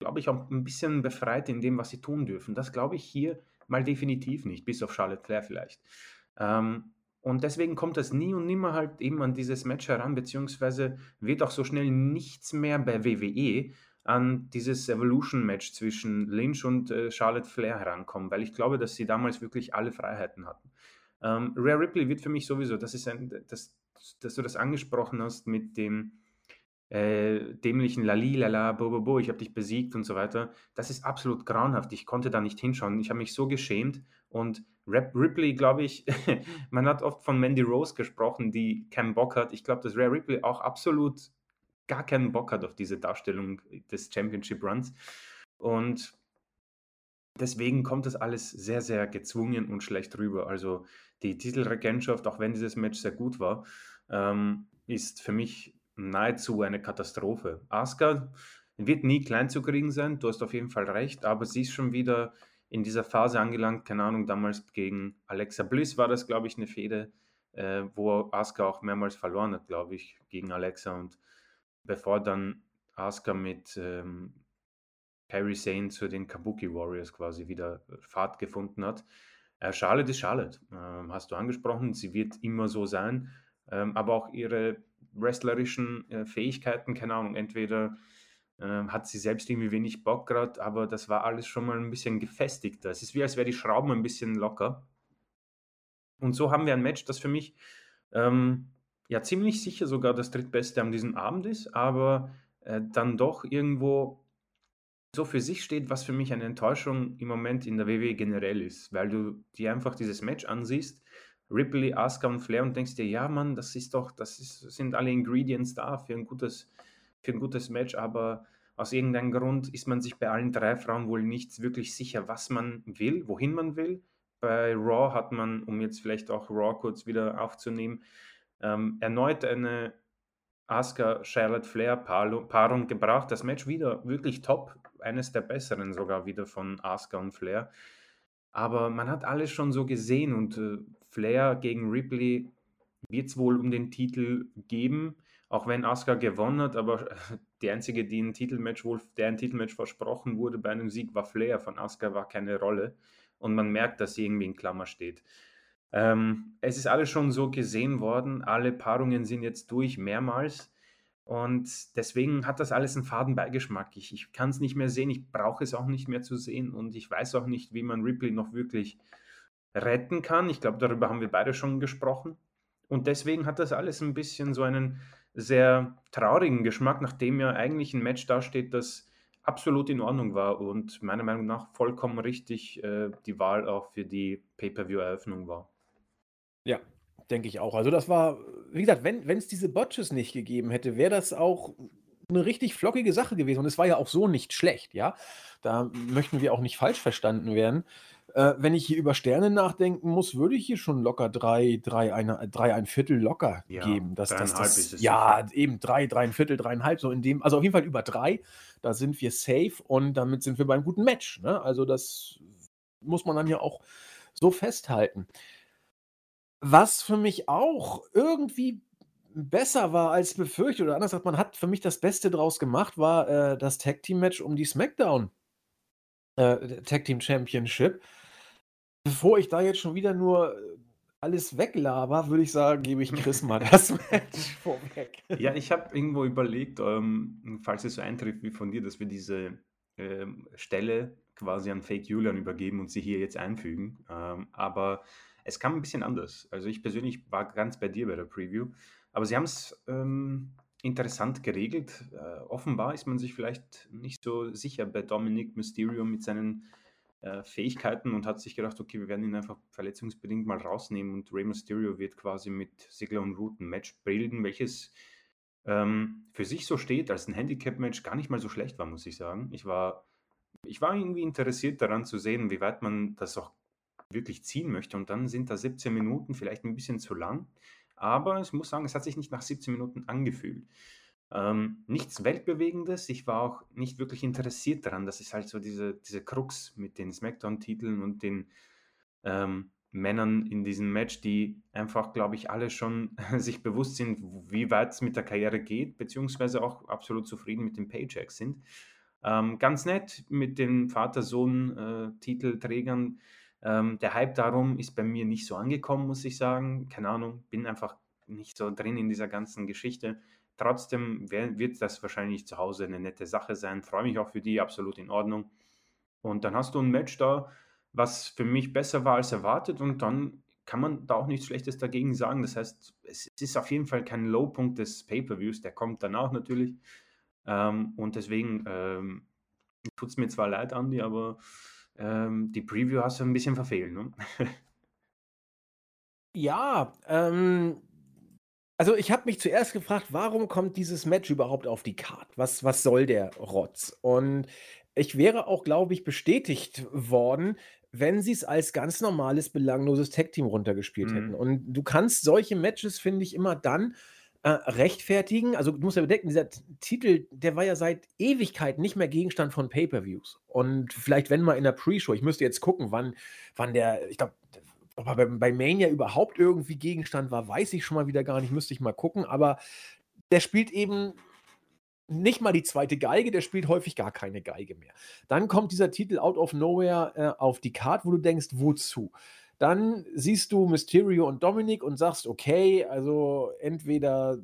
glaube ich, auch ein bisschen befreit in dem, was sie tun dürfen. Das glaube ich hier mal definitiv nicht, bis auf Charlotte Claire vielleicht. Ähm, und deswegen kommt das nie und nimmer halt eben an dieses Match heran, beziehungsweise wird auch so schnell nichts mehr bei WWE, an dieses Evolution-Match zwischen Lynch und äh, Charlotte Flair herankommen, weil ich glaube, dass sie damals wirklich alle Freiheiten hatten. Ähm, Rare Ripley wird für mich sowieso, das ist ein, das, dass du das angesprochen hast mit dem äh, dämlichen Lali, lala, bo, bo, bo, ich habe dich besiegt und so weiter. Das ist absolut grauenhaft. Ich konnte da nicht hinschauen. Ich habe mich so geschämt. Und Rap Ripley, glaube ich, [LAUGHS] man hat oft von Mandy Rose gesprochen, die keinen Bock hat. Ich glaube, dass Rare Ripley auch absolut gar keinen Bock hat auf diese Darstellung des Championship Runs. Und deswegen kommt das alles sehr, sehr gezwungen und schlecht rüber. Also die Titelregentschaft, auch wenn dieses Match sehr gut war, ähm, ist für mich nahezu eine Katastrophe. Asuka wird nie klein zu kriegen sein, du hast auf jeden Fall recht, aber sie ist schon wieder in dieser Phase angelangt, keine Ahnung, damals gegen Alexa Bliss war das, glaube ich, eine Fehde, äh, wo Asuka auch mehrmals verloren hat, glaube ich, gegen Alexa und bevor dann Asuka mit ähm, Perry Sane zu den Kabuki Warriors quasi wieder Fahrt gefunden hat. Äh, Charlotte ist Charlotte, ähm, hast du angesprochen. Sie wird immer so sein, ähm, aber auch ihre wrestlerischen äh, Fähigkeiten, keine Ahnung, entweder ähm, hat sie selbst irgendwie wenig Bock gerade, aber das war alles schon mal ein bisschen gefestigter. Es ist wie, als wäre die Schrauben ein bisschen locker. Und so haben wir ein Match, das für mich ähm, ja ziemlich sicher sogar das drittbeste an diesem Abend ist, aber äh, dann doch irgendwo so für sich steht, was für mich eine Enttäuschung im Moment in der WWE generell ist, weil du dir einfach dieses Match ansiehst, Ripley, Asuka und Flair und denkst dir, ja Mann, das ist doch, das ist, sind alle Ingredients da für ein gutes, für ein gutes Match, aber Aus irgendeinem Grund ist man sich bei allen drei Frauen wohl nicht wirklich sicher, was man will, wohin man will. Bei Raw hat man, um jetzt vielleicht auch Raw kurz wieder aufzunehmen, ähm, erneut eine Asuka Charlotte Flair Paarung gebracht. Das Match wieder wirklich top, eines der besseren sogar wieder von Asuka und Flair. Aber man hat alles schon so gesehen und äh, Flair gegen Ripley wird es wohl um den Titel geben, auch wenn Asuka gewonnen hat, aber [LAUGHS] die einzige, die ein Titelmatch wohl, der ein Titelmatch versprochen wurde bei einem Sieg, war Flair. Von Asuka war keine Rolle und man merkt, dass sie irgendwie in Klammer steht. Ähm, es ist alles schon so gesehen worden, alle Paarungen sind jetzt durch, mehrmals. Und deswegen hat das alles einen faden Beigeschmack. Ich, ich kann es nicht mehr sehen, ich brauche es auch nicht mehr zu sehen und ich weiß auch nicht, wie man Ripley noch wirklich retten kann. Ich glaube, darüber haben wir beide schon gesprochen. Und deswegen hat das alles ein bisschen so einen sehr traurigen Geschmack, nachdem ja eigentlich ein Match dasteht, das absolut in Ordnung war und meiner Meinung nach vollkommen richtig äh, die Wahl auch für die Pay-per-view-Eröffnung war. Ja, denke ich auch. Also das war, wie gesagt, wenn es diese Botches nicht gegeben hätte, wäre das auch eine richtig flockige Sache gewesen. Und es war ja auch so nicht schlecht, ja. Da möchten wir auch nicht falsch verstanden werden. Äh, wenn ich hier über Sterne nachdenken muss, würde ich hier schon locker drei, drei, eine, drei ein Viertel locker ja, geben. Das, das, das, ist es ja, sicher. eben drei, drei ein Viertel, dreieinhalb, so in dem, also auf jeden Fall über drei. Da sind wir safe und damit sind wir beim guten Match. Ne? Also das muss man dann ja auch so festhalten. Was für mich auch irgendwie besser war als befürchtet oder anders gesagt, man hat für mich das Beste draus gemacht, war, äh, das Tag-Team-Match um die SmackDown, äh, Tag-Team Championship. Bevor ich da jetzt schon wieder nur, äh, alles weglaber, würde ich sagen, gebe ich Chris mal [LAUGHS] das Match vorweg. Ja, [LAUGHS] ich habe irgendwo überlegt, ähm, falls es so eintrifft wie von dir, dass wir diese, ähm, Stelle quasi an Fake Julian übergeben und sie hier jetzt einfügen. Ähm, aber es kam ein bisschen anders. Also, ich persönlich war ganz bei dir bei der Preview. Aber sie haben es ähm, interessant geregelt. Äh, offenbar ist man sich vielleicht nicht so sicher bei Dominic Mysterio mit seinen äh, Fähigkeiten und hat sich gedacht, okay, wir werden ihn einfach verletzungsbedingt mal rausnehmen und Rey Mysterio wird quasi mit Sigler und Root ein Match bilden, welches ähm, für sich so steht, als ein Handicap-Match gar nicht mal so schlecht war, muss ich sagen. Ich war, ich war irgendwie interessiert daran zu sehen, wie weit man das auch wirklich ziehen möchte und dann sind da 17 Minuten vielleicht ein bisschen zu lang. Aber ich muss sagen, es hat sich nicht nach 17 Minuten angefühlt. Ähm, nichts Weltbewegendes. Ich war auch nicht wirklich interessiert daran. Das ist halt so diese, diese Krux mit den Smackdown-Titeln und den ähm, Männern in diesem Match, die einfach, glaube ich, alle schon [LAUGHS] sich bewusst sind, wie weit es mit der Karriere geht, beziehungsweise auch absolut zufrieden mit den Paychecks sind. Ähm, ganz nett mit den Vater-Sohn-Titelträgern. Äh, ähm, der Hype darum ist bei mir nicht so angekommen, muss ich sagen. Keine Ahnung, bin einfach nicht so drin in dieser ganzen Geschichte. Trotzdem wird das wahrscheinlich zu Hause eine nette Sache sein. Freue mich auch für die, absolut in Ordnung. Und dann hast du ein Match da, was für mich besser war als erwartet und dann kann man da auch nichts Schlechtes dagegen sagen. Das heißt, es ist auf jeden Fall kein Lowpunkt des Pay-per-Views, der kommt danach natürlich. Ähm, und deswegen ähm, tut es mir zwar leid, Andi, aber ähm, die Preview hast du ein bisschen verfehlt, ne? Ja, ähm, also ich habe mich zuerst gefragt, warum kommt dieses Match überhaupt auf die Karte? Was, was soll der Rotz? Und ich wäre auch, glaube ich, bestätigt worden, wenn sie es als ganz normales, belangloses Tag-Team runtergespielt mhm. hätten. Und du kannst solche Matches, finde ich, immer dann äh, rechtfertigen. Also du musst ja bedenken, dieser Titel, der war ja seit Ewigkeit nicht mehr Gegenstand von Pay-per-Views. Und vielleicht, wenn mal in der Pre-Show, ich müsste jetzt gucken, wann, wann der, ich glaube, ob er bei, Mania überhaupt irgendwie Gegenstand war, weiß ich schon mal wieder gar nicht, müsste ich mal gucken. Aber der spielt eben nicht mal die zweite Geige, der spielt häufig gar keine Geige mehr. Dann kommt dieser Titel Out of Nowhere äh, auf die Karte, wo du denkst, wozu? Dann siehst du Mysterio und Dominic und sagst, okay, also entweder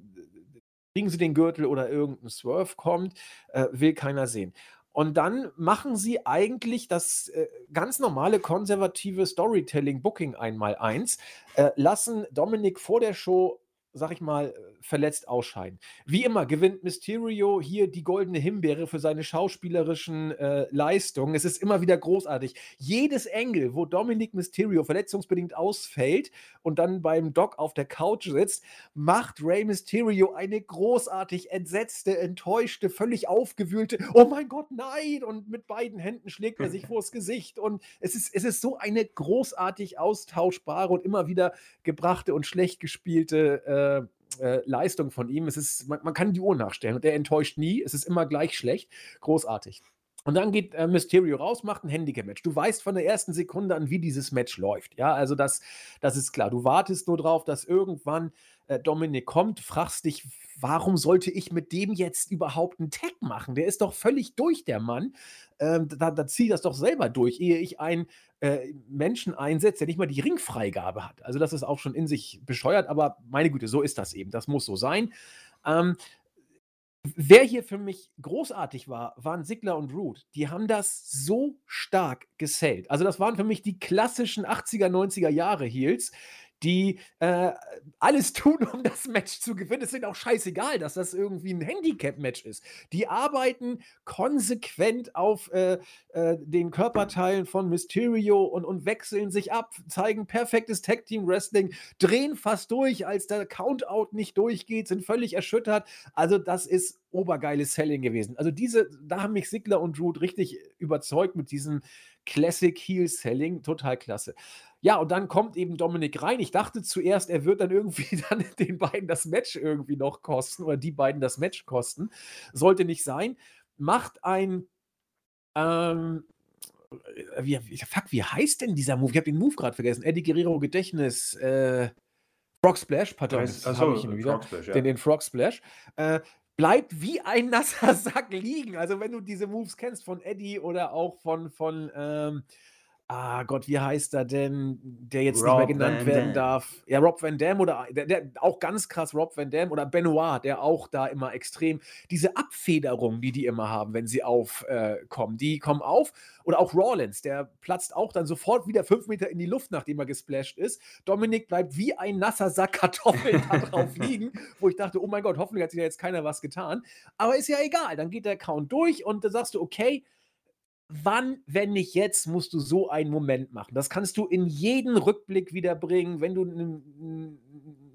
kriegen sie den Gürtel oder irgendein Swerve kommt, äh, will keiner sehen. Und dann machen sie eigentlich das äh, ganz normale konservative Storytelling Booking einmal eins, äh, lassen Dominic vor der Show sag ich mal, verletzt ausscheiden. Wie immer gewinnt Mysterio hier die goldene Himbeere für seine schauspielerischen äh, Leistungen. Es ist immer wieder großartig. Jedes Engel, wo Dominic Mysterio verletzungsbedingt ausfällt und dann beim Doc auf der Couch sitzt, macht Rey Mysterio eine großartig entsetzte, enttäuschte, völlig aufgewühlte, oh mein Gott, nein! Und mit beiden Händen schlägt er sich [LAUGHS] vors Gesicht. Und es ist, es ist so eine großartig austauschbare und immer wieder gebrachte und schlecht gespielte äh, äh, Leistung von ihm. Es ist, man, man, kann die Uhr nachstellen und er enttäuscht nie. Es ist immer gleich schlecht. Großartig. Und dann geht äh, Mysterio raus, macht ein Handicap-Match. Du weißt von der ersten Sekunde an, wie dieses Match läuft. Ja, also das, das ist klar. Du wartest nur drauf, dass irgendwann äh, Dominik kommt, fragst dich, warum sollte ich mit dem jetzt überhaupt einen Tag machen? Der ist doch völlig durch, der Mann. Ähm, da, da zieh das doch selber durch, ehe ich einen äh, Menschen einsetze, der nicht mal die Ringfreigabe hat. Also das ist auch schon in sich bescheuert, aber meine Güte, so ist das eben. Das muss so sein. Ähm, Wer hier für mich großartig war, waren Sigler und Root. Die haben das so stark gesellt. Also, das waren für mich die klassischen 80er, 90er Jahre Heels, die äh, alles tun, um das Match zu gewinnen. Es ist auch scheißegal, dass das irgendwie ein Handicap-Match ist. Die arbeiten konsequent auf äh, äh, den Körperteilen von Mysterio und, und wechseln sich ab, zeigen perfektes Tag-Team-Wrestling, drehen fast durch, als der Countout nicht durchgeht, sind völlig erschüttert. Also, das ist obergeiles Selling gewesen. Also, diese, da haben mich Sigler und Root richtig überzeugt mit diesem Classic Heel Selling. Total klasse. Ja, und dann kommt eben Dominik rein. Ich dachte zuerst, er wird dann irgendwie [LAUGHS] dann den beiden das Match irgendwie noch kosten oder die beiden das Match kosten. Sollte nicht sein. Macht ein, ähm, wie, fuck, wie heißt denn dieser Move? Ich habe den Move gerade vergessen. Eddie Guerrero Gedächtnis. Äh, Frog Splash, pardon. Achso, ich ihn wieder. Frog Splash, ja. den, den Frog Splash. Äh, bleibt wie ein nasser [LAUGHS] Sack liegen. Also, wenn du diese Moves kennst von Eddie oder auch von, von ähm, Ah Gott, wie heißt er denn, der jetzt Rob nicht mehr genannt Van werden Dam. darf? Ja, Rob Van Dam oder der, der, auch ganz krass Rob Van Dam oder Benoit, der auch da immer extrem diese Abfederung, die die immer haben, wenn sie aufkommen, äh, die kommen auf. Oder auch Rawlins, der platzt auch dann sofort wieder fünf Meter in die Luft, nachdem er gesplasht ist. Dominik bleibt wie ein nasser Sack Kartoffeln da drauf [LAUGHS] liegen, wo ich dachte, oh mein Gott, hoffentlich hat sich da jetzt keiner was getan. Aber ist ja egal, dann geht der Count durch und da sagst du, okay, wann, wenn nicht jetzt, musst du so einen Moment machen. Das kannst du in jeden Rückblick wiederbringen, wenn du ein,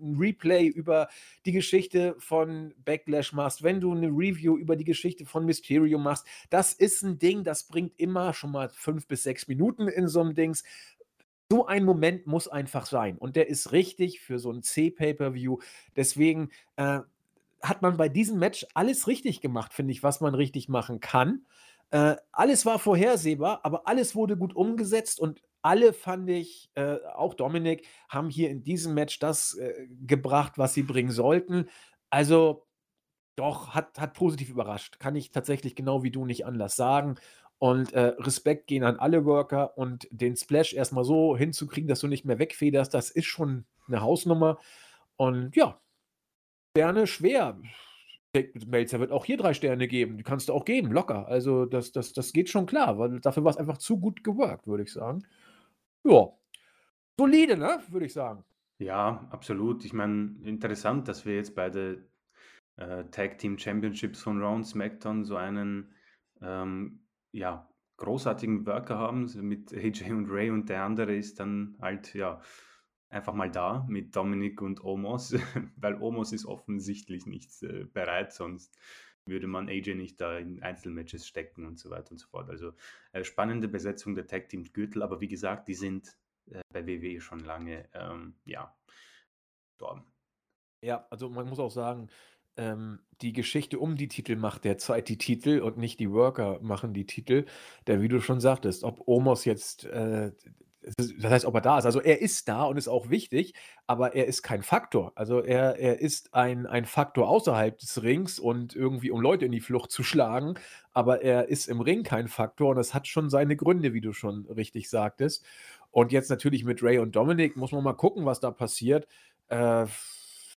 Replay über die Geschichte von Backlash machst, wenn du eine Review über die Geschichte von Mysterio machst. Das ist ein Ding, das bringt immer schon mal fünf bis sechs Minuten in so einem Dings. So ein Moment muss einfach sein. Und der ist richtig für so ein C-Pay-Per-View. Deswegen äh, hat man bei diesem Match alles richtig gemacht, finde ich, was man richtig machen kann. Äh, alles war vorhersehbar, aber alles wurde gut umgesetzt und alle fand ich, äh, auch Dominik, haben hier in diesem Match das äh, gebracht, was sie bringen sollten. Also doch, hat, hat positiv überrascht. Kann ich tatsächlich genau wie du nicht anders sagen. Und äh, Respekt gehen an alle Worker und den Splash erstmal so hinzukriegen, dass du nicht mehr wegfederst, das ist schon eine Hausnummer. Und ja, gerne schwer. Melzer wird auch hier drei Sterne geben. Die kannst du auch geben, locker. Also das, das, das geht schon klar, weil dafür war es einfach zu gut geworkt, würde ich sagen. Ja. Solide, ne? Würde ich sagen. Ja, absolut. Ich meine, interessant, dass wir jetzt beide äh, Tag Team Championships von Round SmackDown so einen ähm, ja, großartigen Worker haben mit AJ und Ray und der andere ist dann halt, ja, einfach mal da mit Dominik und Omos, [LAUGHS] weil Omos ist offensichtlich nicht äh, bereit, sonst würde man AJ nicht da in Einzelmatches stecken und so weiter und so fort. Also äh, spannende Besetzung der Tag Team Gürtel, aber wie gesagt, die sind äh, bei WWE schon lange, ähm, ja, gestorben. Ja, also man muss auch sagen, ähm, die Geschichte um die Titel macht derzeit die Titel und nicht die Worker machen die Titel. Der, wie du schon sagtest, ob Omos jetzt äh, das heißt, ob er da ist. Also er ist da und ist auch wichtig, aber er ist kein Faktor. Also er, er ist ein, ein Faktor außerhalb des Rings und irgendwie, um Leute in die Flucht zu schlagen, aber er ist im Ring kein Faktor und das hat schon seine Gründe, wie du schon richtig sagtest. Und jetzt natürlich mit Ray und Dominic muss man mal gucken, was da passiert. Äh,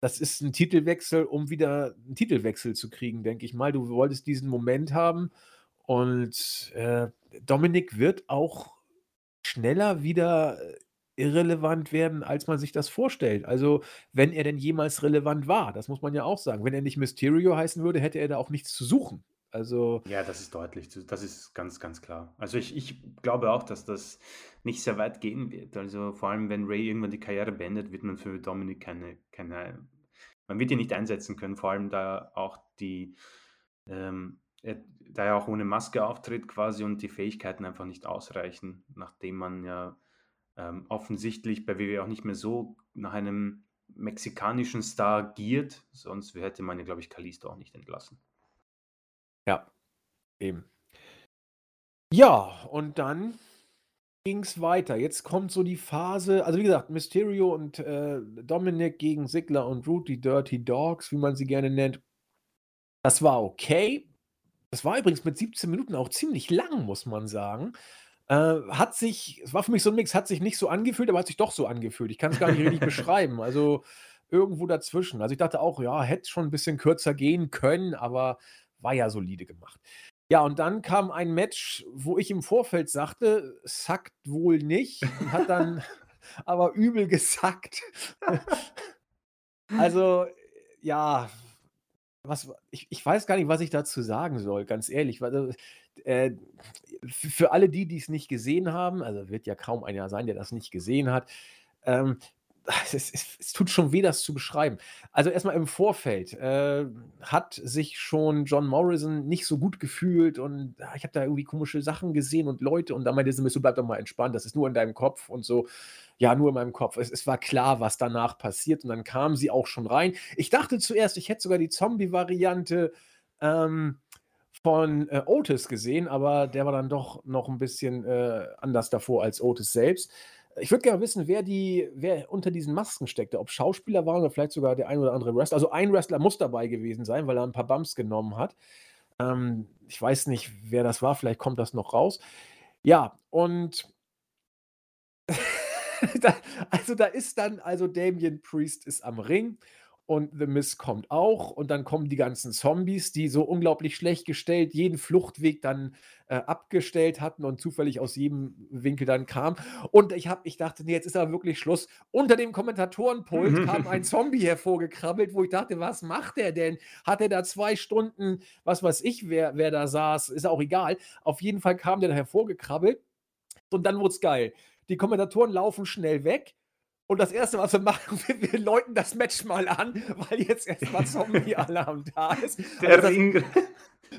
das ist ein Titelwechsel, um wieder einen Titelwechsel zu kriegen, denke ich mal. Du wolltest diesen Moment haben und äh, Dominik wird auch schneller wieder äh, irrelevant werden, als man sich das vorstellt. Also, wenn er denn jemals relevant war, das muss man ja auch sagen. Wenn er nicht Mysterio heißen würde, hätte er da auch nichts zu suchen. Also Ja, das ist deutlich. Das ist ganz, ganz klar. Also ich, ich glaube auch, dass das nicht sehr weit gehen wird. Also vor allem, wenn Ray irgendwann die Karriere beendet, wird man für Dominik keine, keine man wird ihn nicht einsetzen können, vor allem da auch die, ähm, er, da er auch ohne Maske auftritt quasi und die Fähigkeiten einfach nicht ausreichen, nachdem man ja ähm, offensichtlich bei WWE auch nicht mehr so nach einem mexikanischen Star giert, sonst hätte man ja, glaube ich, Kalisto auch nicht entlassen. Ja, eben. Ja, und dann ging es weiter. Jetzt kommt so die Phase, also wie gesagt, Mysterio und äh, Dominic gegen Sigler und Root, die Dirty Dogs, wie man sie gerne nennt. Das war okay. Das war übrigens mit 17 Minuten auch ziemlich lang, muss man sagen. Äh, hat sich, es war für mich so ein Mix, hat sich nicht so angefühlt, aber hat sich doch so angefühlt. Ich kann es gar nicht richtig [LAUGHS] beschreiben. Also irgendwo dazwischen. Also ich dachte auch, ja, hätte schon ein bisschen kürzer gehen können, aber war ja solide gemacht. Ja, und dann kam ein Match, wo ich im Vorfeld sagte, sackt wohl nicht, hat dann [LAUGHS] aber übel gesackt. [LAUGHS] also, ja, was, ich, ich weiß gar nicht, was ich dazu sagen soll, ganz ehrlich. Weil, äh, für alle die, die es nicht gesehen haben, also wird ja kaum einer sein, der das nicht gesehen hat, ähm, [LAUGHS] es, es, es, tut schon weh, das zu beschreiben. Also erstmal im Vorfeld äh, hat sich schon John Morrison nicht so gut gefühlt und ah, ich habe da irgendwie komische Sachen gesehen und Leute und da meinte sie so, bleib doch mal entspannt, das ist nur in deinem Kopf und so. Ja, nur in meinem Kopf. Es, es war klar, was danach passiert und dann kam sie auch schon rein. Ich dachte zuerst, ich hätte sogar die Zombie-Variante ähm, von äh, Otis gesehen, aber der war dann doch noch ein bisschen äh, anders davor als Otis selbst. Ich würde gerne wissen, wer die, wer unter diesen Masken steckte, ob Schauspieler waren oder vielleicht sogar der ein oder andere Wrestler. Also ein Wrestler muss dabei gewesen sein, weil er ein paar Bumps genommen hat. Ähm, ich weiß nicht, wer das war, vielleicht kommt das noch raus. Ja, und [LAUGHS] da, also da ist dann, also Damien Priest ist am Ring und The Miz kommt auch und dann kommen die ganzen Zombies, die so unglaublich schlecht gestellt jeden Fluchtweg dann äh, abgestellt hatten und zufällig aus jedem Winkel dann kam. Und ich, hab, ich dachte, nee, jetzt ist aber wirklich Schluss. Unter dem Kommentatorenpult [LAUGHS] kam ein Zombie hervorgekrabbelt, wo ich dachte, was macht der denn? Hat er da zwei Stunden, was weiß ich, wer, wer da saß, ist auch egal. Auf jeden Fall kam der da hervorgekrabbelt und dann wurde es geil. Die Kommentatoren laufen schnell weg und das Erste, was wir machen, [LAUGHS] wir, wir läuten das Match mal an, weil jetzt erstmal Zombie-Alarm da ist. Der also Ring. Das,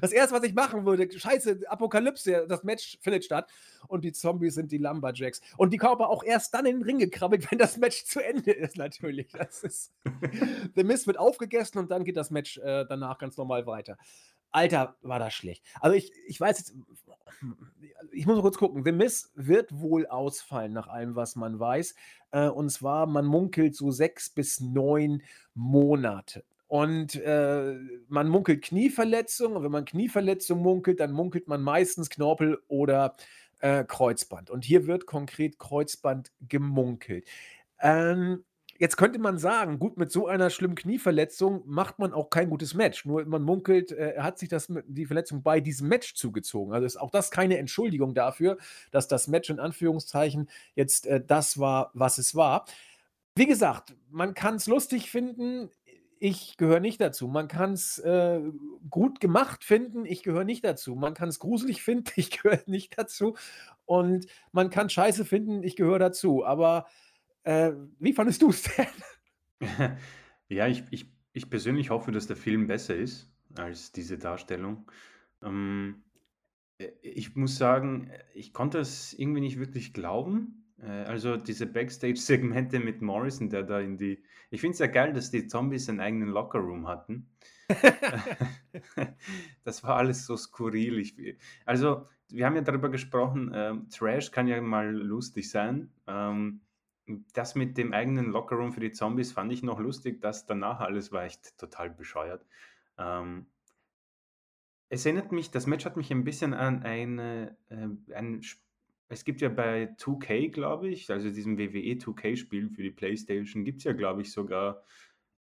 das, Erste, was ich machen würde, scheiße, Apokalypse, das Match findet statt und die Zombies sind die Lumberjacks. Und die kommen aber auch erst dann in den Ring gekrabbelt, wenn das Match zu Ende ist, natürlich. Das ist. [LAUGHS] The Mist wird aufgegessen und dann geht das Match äh, danach ganz normal weiter. Alter, war das schlecht. Also ich, ich weiß jetzt, [CLEARS THROAT] ich muss mal kurz gucken. The Miss wird wohl ausfallen, nach allem, was man weiß. Äh, und zwar, man munkelt so sechs bis neun Monate. Und äh, man munkelt Knieverletzung. Und wenn man Knieverletzung munkelt, dann munkelt man meistens Knorpel oder äh, Kreuzband. Und hier wird konkret Kreuzband gemunkelt. Ähm, Jetzt könnte man sagen, gut, mit so einer schlimmen Knieverletzung macht man auch kein gutes Match. Nur man munkelt, äh, er hat sich das, die Verletzung bei diesem Match zugezogen. Also ist auch das keine Entschuldigung dafür, dass das Match in Anführungszeichen jetzt äh, das war, was es war. Wie gesagt, man kann es lustig finden. Ich gehöre nicht dazu. Man kann es äh, gut gemacht finden. Ich gehöre nicht dazu. Man kann es gruselig [LAUGHS] finden. Ich gehöre nicht dazu. Und man kann Scheiße finden. Ich gehöre dazu. Aber äh, wie fandest du es denn? [LAUGHS] Ja, ich, ich, ich persönlich hoffe, dass der Film besser ist als diese Darstellung. Ähm, äh, ich muss sagen, ich konnte es irgendwie nicht wirklich glauben. Äh, also diese Backstage-Segmente mit Morrison, der da in die... Ich finde es ja geil, dass die Zombies einen eigenen Lockerroom hatten. [LAUGHS] das war alles so skurril. Ich, also, wir haben ja darüber gesprochen, ähm, Trash kann ja mal lustig sein. Ähm, das mit dem eigenen Lockerroom für die Zombies fand ich noch lustig, das danach alles war echt total bescheuert. Ähm, es erinnert mich, das Match hat mich ein bisschen an eine, äh, ein, es gibt ja bei 2K, glaube ich, also diesem WWE 2K-Spiel für die Playstation, gibt es ja, glaube ich, sogar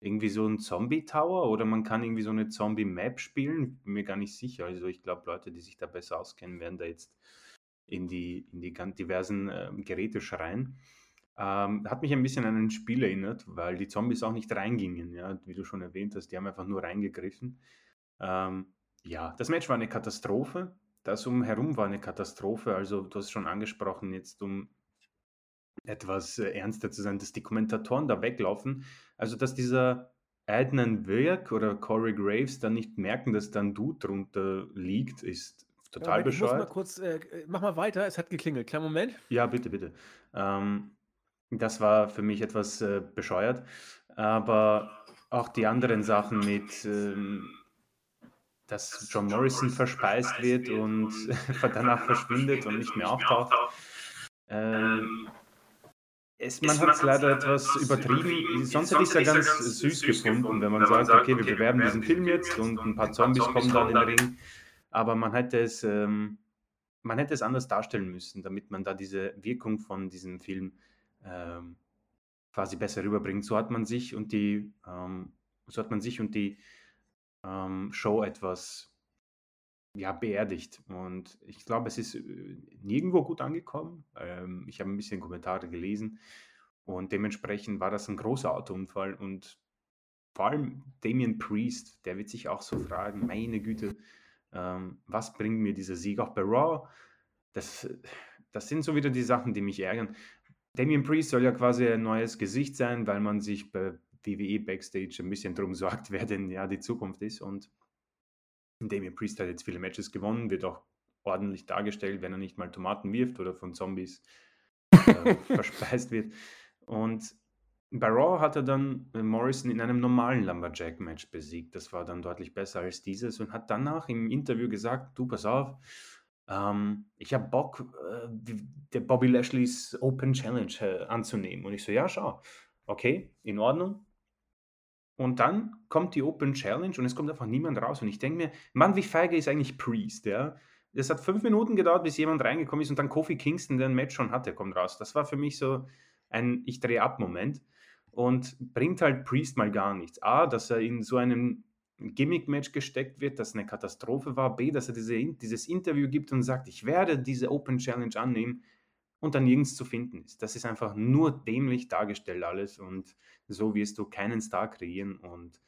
irgendwie so einen Zombie-Tower oder man kann irgendwie so eine Zombie-Map spielen, bin mir gar nicht sicher. Also ich glaube, Leute, die sich da besser auskennen, werden da jetzt in die, in die ganz diversen äh, Geräte schreien. Ähm, hat mich ein bisschen an ein Spiel erinnert, weil die Zombies auch nicht reingingen, ja, wie du schon erwähnt hast, die haben einfach nur reingegriffen. Ähm, ja, das Match war eine Katastrophe. Das umherum war eine Katastrophe. Also, du hast schon angesprochen, jetzt um etwas äh, ernster zu sein, dass die Kommentatoren da weglaufen. Also, dass dieser Adnan Wirk oder Corey Graves dann nicht merken, dass da ein Dude drunter liegt, ist total Moment, ich muss mal bescheuert. kurz, äh, mach mal weiter, es hat geklingelt. Kleinen Moment. Ja, bitte, bitte. Ähm, das war für mich etwas äh, bescheuert. Aber auch die anderen Sachen mit, ähm, dass John Morrison verspeist wird und [LAUGHS] danach verschwindet und nicht mehr auftaucht. Ähm, es, man hat es leider etwas übertrieben. Sonst hätte ich es ja ganz süß gefunden, wenn man sagt, okay, wir bewerben diesen Film jetzt und ein paar Zombies kommen da in den Ring. Aber man hätte es, ähm, man hätte es anders darstellen müssen, damit man da diese Wirkung von diesem Film ähm, quasi besser rüberbringt. So hat man sich und die, ähm, so hat man sich und die ähm, Show etwas ja, beerdigt. Und ich glaube, es ist äh, nirgendwo gut angekommen. Ähm, ich habe ein bisschen Kommentare gelesen und dementsprechend war das ein großer Autounfall. Und vor allem Damien Priest, der wird sich auch so fragen, meine Güte, ähm, was bringt mir dieser Sieg? Auch bei Raw, das, das sind so wieder die Sachen, die mich ärgern. Damien Priest soll ja quasi ein neues Gesicht sein, weil man sich bei WWE Backstage ein bisschen drum sorgt, [LAUGHS] wer denn ja die Zukunft ist. Und Damien Priest hat jetzt viele Matches gewonnen, wird auch ordentlich dargestellt, wenn er nicht mal Tomaten wirft oder von Zombies äh, [LAUGHS] verspeist wird. Und bei Raw hat er dann Morrison in einem normalen Lumberjack-Match besiegt. Das war dann deutlich besser als dieses und hat danach im Interview gesagt: Du, pass auf, ähm, ich habe Bock, äh, der Bobby Lashley's Open Challenge äh, anzunehmen. Und ich so: Ja, schau, okay, in Ordnung. Und dann kommt die Open Challenge und es kommt einfach niemand raus. Und ich denke mir, Mann, wie feige ist eigentlich Priest, ja? Es hat fünf Minuten gedauert, bis jemand reingekommen ist und dann Kofi Kingston, der ein Match schon hatte, kommt raus. Das war für mich so ein Ich drehe ab Moment und bringt halt Priest mal gar nichts. A, dass er in so einem Gimmick-Match gesteckt wird, das eine Katastrophe war. B, dass er diese, dieses Interview gibt und sagt, ich werde diese Open Challenge annehmen und dann nirgends zu finden ist. Das ist einfach nur dämlich dargestellt alles und so wirst du keinen Star kreieren und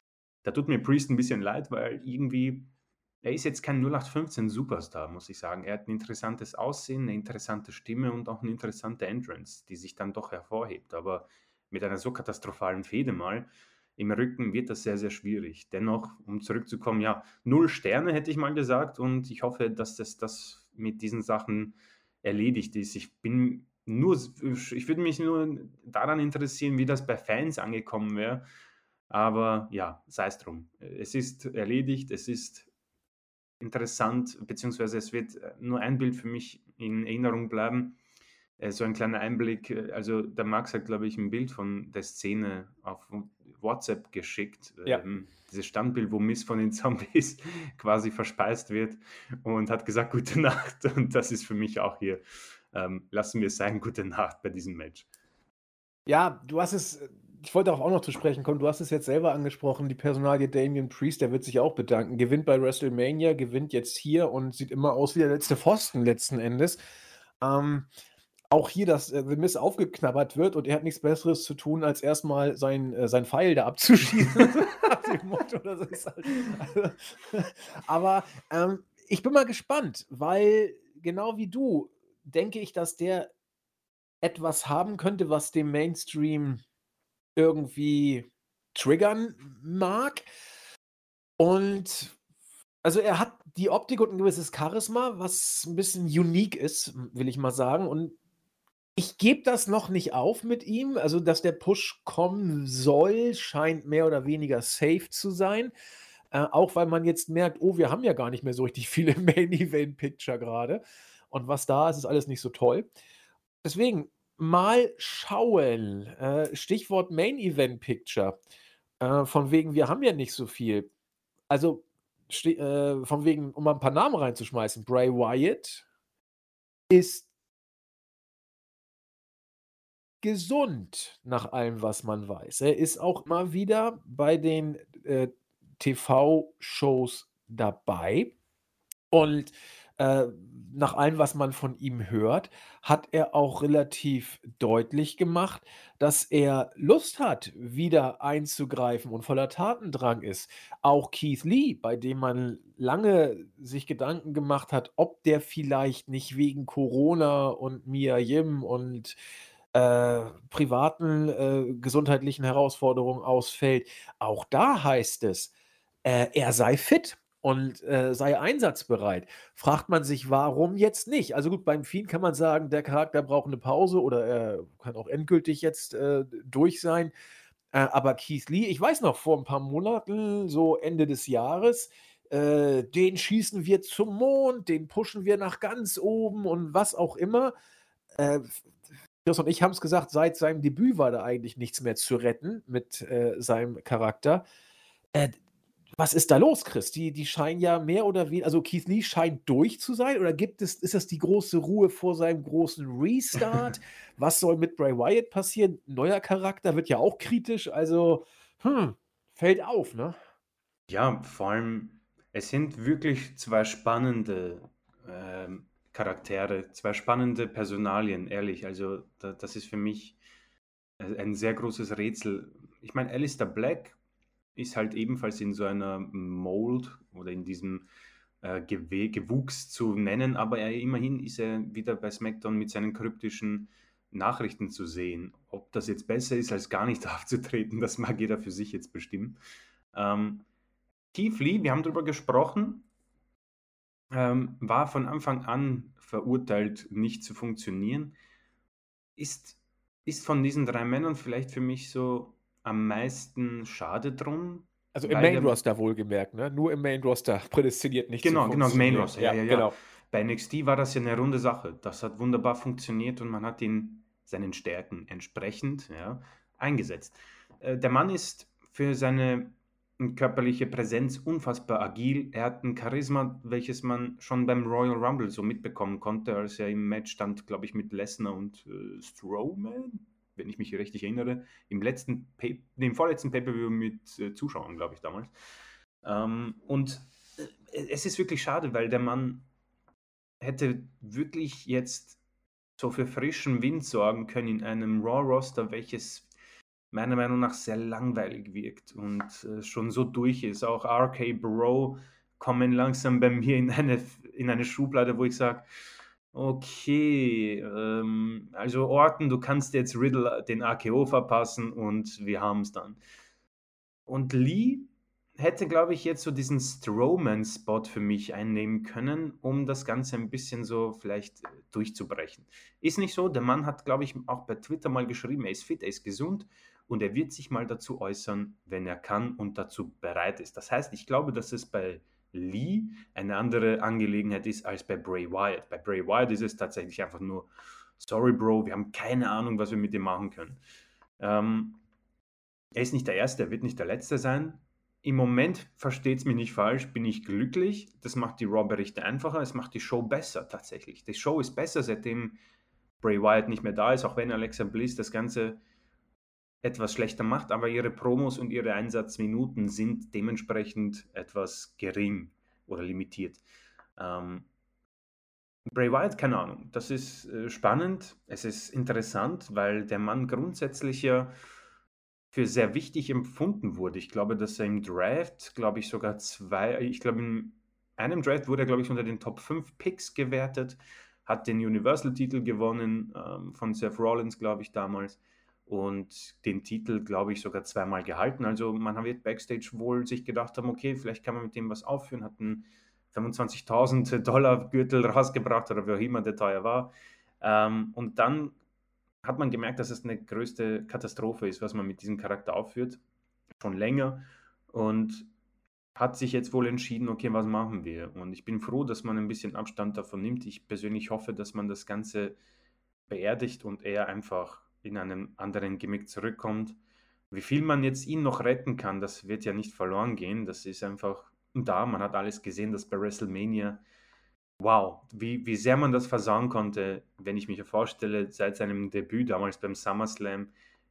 da tut mir Priest ein bisschen leid, weil irgendwie, er ist jetzt kein 0815 Superstar, muss ich sagen. Er hat ein interessantes Aussehen, eine interessante Stimme und auch eine interessante Entrance, die sich dann doch hervorhebt. Aber mit einer so katastrophalen Fehde mal im Rücken wird das sehr, sehr schwierig. Dennoch, um zurückzukommen, ja, null Sterne hätte ich mal gesagt und ich hoffe, dass das, das mit diesen Sachen erledigt ist. Ich bin nur, ich würde mich nur daran interessieren, wie das bei Fans angekommen wäre. Aber ja, sei es drum. Es ist erledigt, es ist interessant, beziehungsweise es wird nur ein Bild für mich in Erinnerung bleiben. Äh, so ein kleiner Einblick. Also, der Max hat, glaube ich, ein Bild von der Szene auf WhatsApp geschickt. Ja. Ähm, dieses Standbild, wo Miss von den Zombies [LAUGHS] quasi verspeist wird und hat gesagt, gute Nacht. [LAUGHS] Und das ist für mich auch hier, ähm, lassen wir es sein, gute Nacht bei diesem Match. Ja, du hast es, ich wollte darauf auch noch zu sprechen kommen, du hast es jetzt selber angesprochen, die Personalie Damien Priest, der wird sich auch bedanken, gewinnt bei WrestleMania, gewinnt jetzt hier und sieht immer aus wie der letzte Pfosten letzten Endes. Ähm, auch hier, dass äh, The Miss aufgeknabbert wird und er hat nichts Besseres zu tun, als erstmal sein, äh, sein Pfeil da abzuschießen. [LAUGHS] [LAUGHS] Motto, halt, also, [LAUGHS] aber ähm, ich bin mal gespannt, weil genau wie du denke ich, dass der etwas haben könnte, was dem Mainstream irgendwie triggern mag. Und also er hat die Optik und ein gewisses Charisma, was ein bisschen unique ist, will ich mal sagen. Und ich gebe das noch nicht auf mit ihm. Also, dass der Push kommen soll, scheint mehr oder weniger safe zu sein. Äh, auch weil man jetzt merkt, oh, wir haben ja gar nicht mehr so richtig viele [LAUGHS] Main Event Picture gerade. Und was da ist, ist alles nicht so toll. Deswegen mal schauen. Äh, Stichwort Main Event Picture. Äh, von wegen, wir haben ja nicht so viel. Also, äh, von wegen, um mal ein paar Namen reinzuschmeißen. Bray Wyatt ist gesund, nach allem, was man weiß. Er ist auch mal wieder bei den äh, TV-Shows dabei. Und äh, nach allem, was man von ihm hört, hat er auch relativ deutlich gemacht, dass er Lust hat, wieder einzugreifen und voller Tatendrang ist. Auch Keith Lee, bei dem man lange sich Gedanken gemacht hat, ob der vielleicht nicht wegen Corona und Mia Yim und äh, privaten äh, gesundheitlichen Herausforderungen ausfällt. Auch da heißt es, äh, er sei fit und äh, sei einsatzbereit. Fragt man sich, warum jetzt nicht? Also gut, beim Fiend kann man sagen, der Charakter braucht eine Pause oder er kann auch endgültig jetzt äh, durch sein. Aber Keith Lee, ich weiß noch, vor ein paar Monaten, so Ende des Jahres, den schießen wir zum Mond, den pushen wir nach ganz oben und was auch immer. Chris und ich haben es gesagt, seit seinem Debüt war da eigentlich nichts mehr zu retten mit äh, seinem Charakter. Äh, was ist da los, Chris? Die, die scheinen ja mehr oder weniger, also Keith Lee scheint durch zu sein oder gibt es, ist das die große Ruhe vor seinem großen Restart? [LAUGHS] Was soll mit Bray Wyatt passieren? Neuer Charakter wird ja auch kritisch, also hm, fällt auf, ne? Ja, vor allem, es sind wirklich zwei spannende ähm, Charaktere, zwei spannende Personalien, ehrlich. Also, da, das ist für mich äh, ein sehr großes Rätsel. Ich meine, Alistair Black ist halt ebenfalls in so einer Mold oder in diesem äh, Gew Gewuchs zu nennen, aber er, immerhin ist er wieder bei SmackDown mit seinen kryptischen Nachrichten zu sehen. Ob das jetzt besser ist, als gar nicht [LAUGHS] aufzutreten, das mag jeder für sich jetzt bestimmen. Ähm, Keith Lee, wir haben darüber gesprochen, ähm, war von Anfang an verurteilt, nicht zu funktionieren. Ist, ist von diesen drei Männern vielleicht für mich so am meisten schade drum. Also im Main Roster wohlgemerkt, ne? Nur im Main Roster [LAUGHS] prädestiniert nicht Genau, genau, Main Roster, ja, ja, ja. Genau. Bei NXT war das ja eine runde Sache. Das hat wunderbar funktioniert und man hat ihn seinen Stärken entsprechend ja, eingesetzt. Äh, der Mann ist für seine körperliche Präsenz unfassbar agil. Er hat ein Charisma, welches man schon beim Royal Rumble so mitbekommen konnte, als er im Match stand, glaube ich, mit Lesnar und äh, Strowman wenn ich mich richtig erinnere, im letzten, Pay dem vorletzten Pay-Per-View mit äh, Zuschauern, glaube ich, damals. Ähm, und äh, es ist wirklich schade, weil der Mann hätte wirklich jetzt so für frischen Wind sorgen können in einem Raw-Roster, welches meiner Meinung nach sehr langweilig wirkt und äh, schon so durch ist. Auch RK Bro kommen langsam bei mir in eine, in eine Schublade, wo ich sage, Okay, ähm, also Orten, du kannst jetzt Riddle den AKO verpassen und wir haben es dann. Und Lee hätte, glaube ich, jetzt so diesen Strowman-Spot für mich einnehmen können, um das Ganze ein bisschen so vielleicht durchzubrechen. Ist nicht so, der Mann hat, glaube ich, auch bei Twitter mal geschrieben, er ist fit, er ist gesund und er wird sich mal dazu äußern, wenn er kann und dazu bereit ist. Das heißt, ich glaube, dass es bei Lee eine andere Angelegenheit ist als bei Bray Wyatt. Bei Bray Wyatt ist es tatsächlich einfach nur, sorry Bro, wir haben keine Ahnung, was wir mit dem machen können. Ähm, er ist nicht der Erste, er wird nicht der Letzte sein. Im Moment, versteht es mich nicht falsch, bin ich glücklich. Das macht die Raw-Berichte einfacher, es macht die Show besser tatsächlich. Die Show ist besser, seitdem Bray Wyatt nicht mehr da ist, auch wenn Alexa Bliss das Ganze etwas schlechter macht, aber ihre Promos und ihre Einsatzminuten sind dementsprechend etwas gering oder limitiert. Ähm, Bray Wyatt, keine Ahnung. Das ist äh, spannend, es ist interessant, weil der Mann grundsätzlich ja für sehr wichtig empfunden wurde. Ich glaube, dass er im Draft, glaube ich, sogar zwei, ich glaube, in einem Draft wurde er, glaube ich, unter den Top 5 Picks gewertet, hat den Universal-Titel gewonnen ähm, von Seth Rollins, glaube ich, damals und den Titel, glaube ich, sogar zweimal gehalten. Also man wird backstage wohl sich gedacht haben, okay, vielleicht kann man mit dem was aufführen, hat einen 25.000 [LAUGHS] Dollar Gürtel rausgebracht oder wie auch immer der teuer war. Ähm, und dann hat man gemerkt, dass es eine größte Katastrophe ist, was man mit diesem Charakter aufführt, schon länger. Und hat sich jetzt wohl entschieden, okay, was machen wir? Und ich bin froh, dass man ein bisschen Abstand davon nimmt. Ich persönlich hoffe, dass man das Ganze beerdigt und eher einfach in einem anderen Gimmick zurückkommt. Wie viel man jetzt ihn noch retten kann, das wird ja nicht verloren gehen. Das ist einfach da. Man hat alles gesehen, dass bei WrestleMania, wow, wie, wie sehr man das versauen konnte, wenn ich mich vorstelle, seit seinem Debüt damals beim SummerSlam,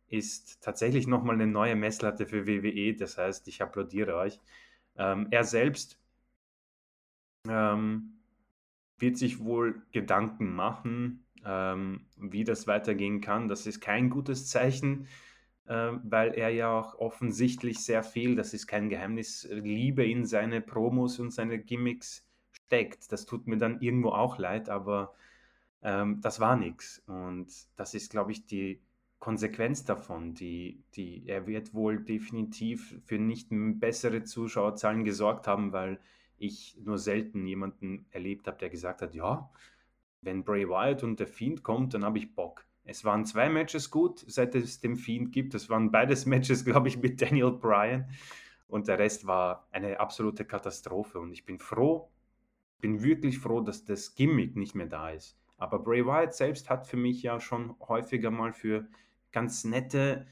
ist tatsächlich nochmal eine neue Messlatte für WWE. Das heißt, ich applaudiere euch. Ähm, er selbst ähm, wird sich wohl Gedanken machen, ähm, wie das weitergehen kann. Das ist kein gutes Zeichen, äh, weil er ja auch offensichtlich sehr viel, das ist kein Geheimnis, Liebe in seine Promos und seine Gimmicks steckt. Das tut mir dann irgendwo auch leid, aber ähm, das war nichts. Und das ist, glaube ich, die Konsequenz davon. Die, die, er wird wohl definitiv für nicht bessere Zuschauerzahlen gesorgt haben, weil ich nur selten jemanden erlebt habe, der gesagt hat, ja, wenn Bray Wyatt und der Fiend kommt, dann habe ich Bock. Es waren zwei Matches gut, seit es den Fiend gibt. Es waren beides [LAUGHS] Matches, glaube ich, mit Daniel Bryan. Und der Rest war eine absolute Katastrophe. Und ich bin froh, bin wirklich froh, dass das Gimmick nicht mehr da ist. Aber Bray Wyatt selbst hat für mich ja schon häufiger mal für ganz nette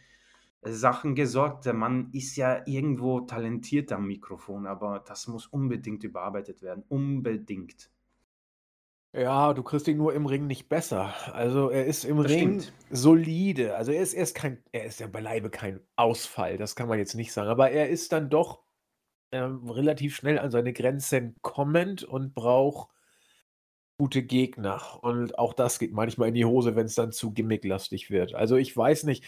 Sachen gesorgt. Der Mann ist ja irgendwo talentiert am Mikrofon, aber das muss unbedingt überarbeitet werden. Unbedingt. Ja, du kriegst ihn nur im Ring nicht besser. Also er ist im das Ring stimmt. solide. Also er ist, er ist kein, er ist ja beileibe kein Ausfall, das kann man jetzt nicht sagen. Aber er ist dann doch ähm, relativ schnell an seine Grenzen kommend und braucht gute Gegner. Und auch das geht manchmal in die Hose, wenn es dann zu gimmicklastig wird. Also ich weiß nicht,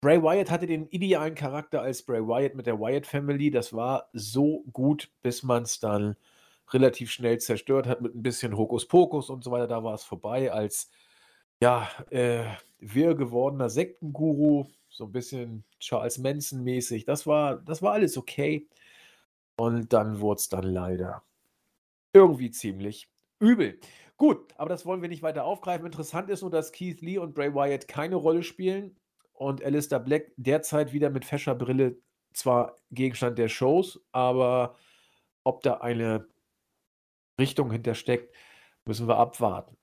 Bray Wyatt hatte den idealen Charakter als Bray Wyatt mit der Wyatt Family. Das war so gut, bis man es dann relativ schnell zerstört hat mit ein bisschen Hokuspokus und so weiter. Da war es vorbei als ja, äh, wirr gewordener Sektenguru, so ein bisschen Charles Manson mäßig. Das war, das war alles okay. Und dann wurde es dann leider irgendwie ziemlich übel. Gut, aber das wollen wir nicht weiter aufgreifen. Interessant ist nur, dass Keith Lee und Bray Wyatt keine Rolle spielen und Alistair Black derzeit wieder mit fescher Brille zwar Gegenstand der Shows, aber ob da eine Richtung hintersteckt, müssen wir abwarten.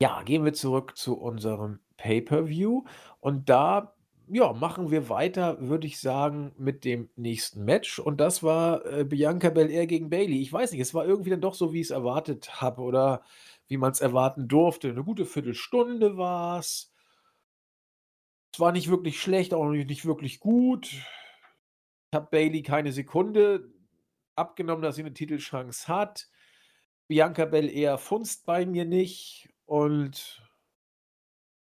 Ja, gehen wir zurück zu unserem Pay-per-View und da ja, machen wir weiter, würde ich sagen, mit dem nächsten Match und das war äh, Bianca Belair gegen Bailey. Ich weiß nicht, es war irgendwie dann doch so, wie ich es erwartet habe oder wie man es erwarten durfte. Eine gute Viertelstunde war es. Es war nicht wirklich schlecht, auch nicht wirklich gut. Ich habe Bailey keine Sekunde abgenommen, dass sie eine Titelchance hat. Bianca Belair funzt bei mir nicht und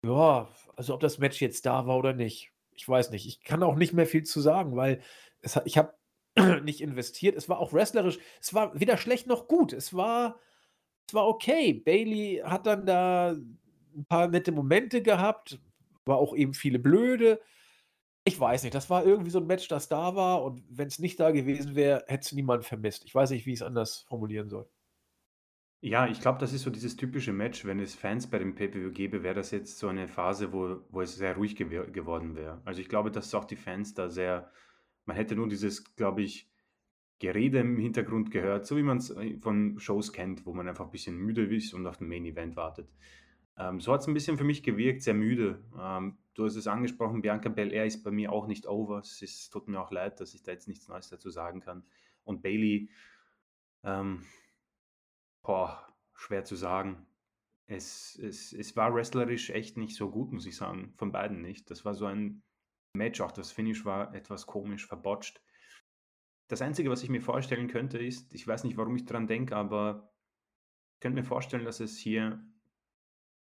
ja, also ob das Match jetzt da war oder nicht, ich weiß nicht. Ich kann auch nicht mehr viel zu sagen, weil es ich habe [CLEARS THROAT] nicht investiert. Es war auch wrestlerisch. Es war weder schlecht noch gut. Es war es war okay. Bailey hat dann da ein paar nette Momente gehabt, war auch eben viele blöde. Ich weiß nicht, das war irgendwie so ein Match, das da war und wenn es nicht da gewesen wäre, hätte es niemand vermisst. Ich weiß nicht, wie ich es anders formulieren soll. Ja, ich glaube, das ist so dieses typische Match, wenn es Fans bei dem Pay-Per-View gäbe, wäre das jetzt so eine Phase, wo, wo es sehr ruhig gew geworden wäre. Also ich glaube, dass auch die Fans da sehr, man hätte nur dieses, glaube ich, Gerede im Hintergrund gehört, so wie man es äh, von Shows kennt, wo man einfach ein bisschen müde ist und auf den Main Event wartet. Ähm, so hat es ein bisschen für mich gewirkt, sehr müde. Ähm, du hast es angesprochen, Bianca Belair ist bei mir auch nicht over. Es ist, tut mir auch leid, dass ich da jetzt nichts Neues dazu sagen kann. Und Bailey, ähm, boah, schwer zu sagen. Es, es, es war wrestlerisch echt nicht so gut, muss ich sagen. Von beiden nicht. Das war so ein Match, auch das Finish war etwas komisch verbotscht. Das Einzige, was ich mir vorstellen könnte, ist, ich weiß nicht, warum ich dran denke, aber ich könnte mir vorstellen, dass es hier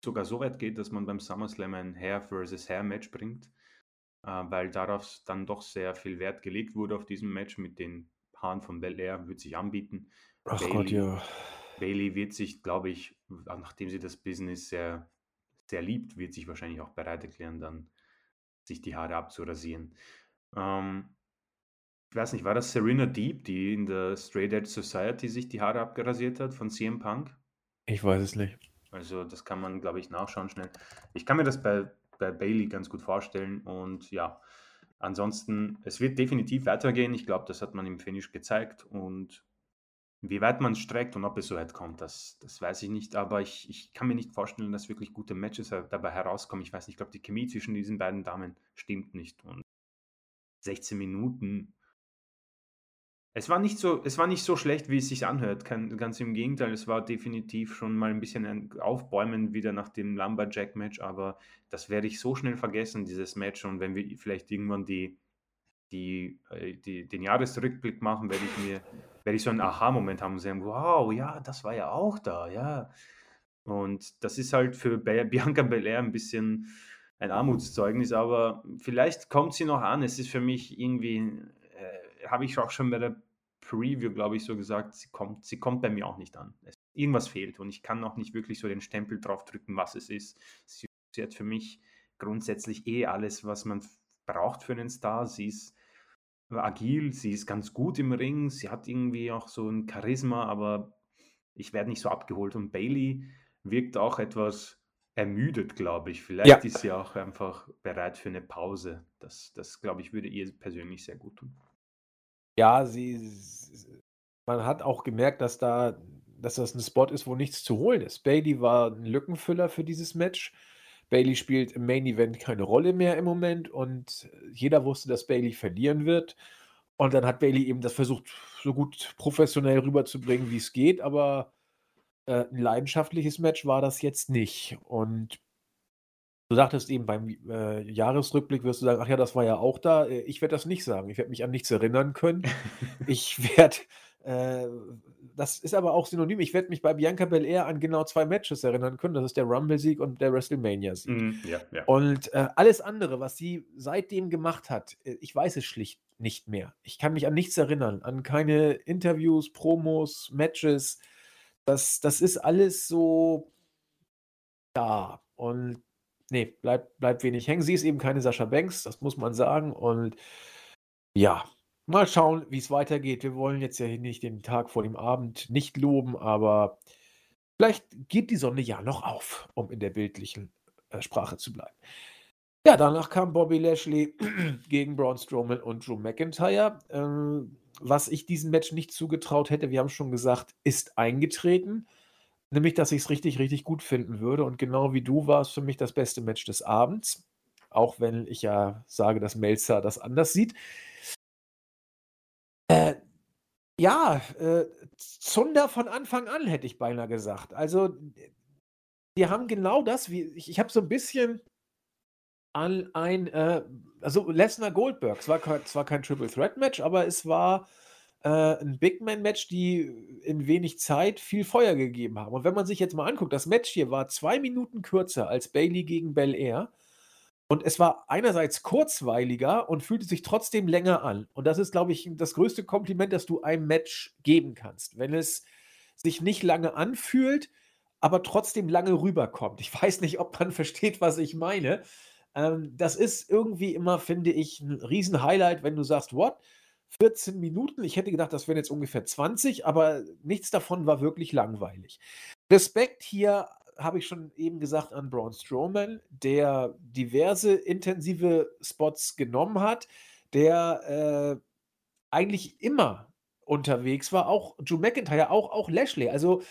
sogar so weit geht, dass man beim SummerSlam ein Hair versus Hair Match bringt, äh, weil darauf dann doch sehr viel Wert gelegt wurde auf diesem Match mit den Haaren von Bel Air, würde sich anbieten. Ach Bailey, Gott, ja. Bailey wird sich, glaube ich, nachdem sie das Business sehr, sehr liebt, wird sich wahrscheinlich auch bereit erklären, dann sich die Haare abzurasieren. Ähm, ich weiß nicht, war das Serena Deep, die in der Straight Edge Society sich die Haare abgerasiert hat von CM Punk? Ich weiß es nicht. Also das kann man, glaube ich, nachschauen schnell. Ich kann mir das bei, bei Bailey ganz gut vorstellen und ja, ansonsten, es wird definitiv weitergehen. Ich glaube, das hat man im Finish gezeigt und wie weit man streckt und ob es so weit kommt, das, das weiß ich nicht. Aber ich, ich kann mir nicht vorstellen, dass wirklich gute Matches dabei herauskommen. Ich weiß nicht, ich glaube, die Chemie zwischen diesen beiden Damen stimmt nicht. Und 16 Minuten es war nicht so, es war nicht so schlecht, wie es sich anhört. Kein, ganz im Gegenteil, es war definitiv schon mal ein bisschen ein Aufbäumen wieder nach dem Lumberjack-Match, aber das werde ich so schnell vergessen, dieses Match. Und wenn wir vielleicht irgendwann die, die, äh, die, den Jahresrückblick machen, werde ich mir werde ich so einen Aha-Moment haben und sagen, wow, ja, das war ja auch da, ja. Und das ist halt für [LAUGHS] Bianca Belair ein bisschen ein Armutszeugnis, aber vielleicht kommt sie noch an. Es ist für mich irgendwie, äh, habe ich auch schon bei der Preview, glaube ich, so gesagt, sie kommt, sie kommt bei mir auch nicht an. Es, irgendwas fehlt und ich kann noch nicht wirklich so den Stempel drauf drücken, was es ist. Sie, sie hat für mich grundsätzlich eh alles, was man braucht für einen Star. Sie ist agil, sie ist ganz gut im Ring, sie hat irgendwie auch so ein Charisma, aber ich werde nicht so abgeholt. Und Bailey wirkt auch etwas ermüdet, glaube ich. Vielleicht Ja. ist sie auch einfach bereit für eine Pause. Das, das glaube ich, würde ihr persönlich sehr gut tun. Ja, sie, man hat auch gemerkt, dass da, dass das ein Spot ist, wo nichts zu holen ist. Bailey war ein Lückenfüller für dieses Match. Bailey spielt im Main Event keine Rolle mehr im Moment und jeder wusste, dass Bailey verlieren wird. Und dann hat Bailey eben das versucht, so gut professionell rüberzubringen, wie es geht, aber äh, ein leidenschaftliches Match war das jetzt nicht. Und Du sagtest eben beim äh, Jahresrückblick wirst du sagen, ach ja, das war ja auch da. Äh, ich werde das nicht sagen. Ich werde mich an nichts erinnern können. [LAUGHS] Ich werde, das ist aber auch synonym. Ich werde mich bei Bianca Belair an genau zwei Matches erinnern können. Das ist der Rumble-Sieg und der WrestleMania-Sieg. Mhm, ja, ja. Und äh, alles andere, was sie seitdem gemacht hat, äh, ich weiß es schlicht nicht mehr. Ich kann mich an nichts erinnern, an keine Interviews, Promos, Matches. Das, das ist alles so da. Und nee, bleibt, bleibt wenig hängen. Sie ist eben keine Sascha Banks, das muss man sagen. Und ja, mal schauen, wie es weitergeht. Wir wollen jetzt ja nicht den Tag vor dem Abend nicht loben, aber vielleicht geht die Sonne ja noch auf, um in der bildlichen äh, Sprache zu bleiben. Ja, danach kam Bobby Lashley [CLEARS THROAT] gegen Braun Strowman und Drew McIntyre. Ähm, was ich diesem Match nicht zugetraut hätte, wir haben schon gesagt, ist eingetreten. Nämlich, dass ich es richtig, richtig gut finden würde. Und genau wie du war es für mich das beste Match des Abends. Auch wenn ich ja sage, dass Melzer das anders sieht. Ja, äh, Zunder von Anfang an, hätte ich beinahe gesagt. Also, die haben genau das, wie ich, ich habe so ein bisschen an ein, äh, also Lesnar Goldberg. Es war zwar kein Triple Threat Match, aber es war äh, ein Big Man Match, die in wenig Zeit viel Feuer gegeben haben. Und wenn man sich jetzt mal anguckt, das Match hier war zwei Minuten kürzer als Bailey gegen Bel Air. Und es war einerseits kurzweiliger und fühlte sich trotzdem länger an. Und das ist, glaube ich, das größte Kompliment, das du einem Match geben kannst. Wenn es sich nicht lange anfühlt, aber trotzdem lange rüberkommt. Ich [LAUGHS] weiß nicht, ob man versteht, was ich meine. Ähm, das ist irgendwie immer, finde ich, ein Riesen-Highlight, wenn du sagst, what? 14 Minuten? Ich hätte gedacht, das wären jetzt ungefähr 20, aber nichts davon war wirklich langweilig. Respekt hier habe ich schon eben gesagt an Braun Strowman, der diverse intensive Spots genommen hat, der äh, eigentlich immer unterwegs war, auch Drew McIntyre, auch, auch Lashley. Also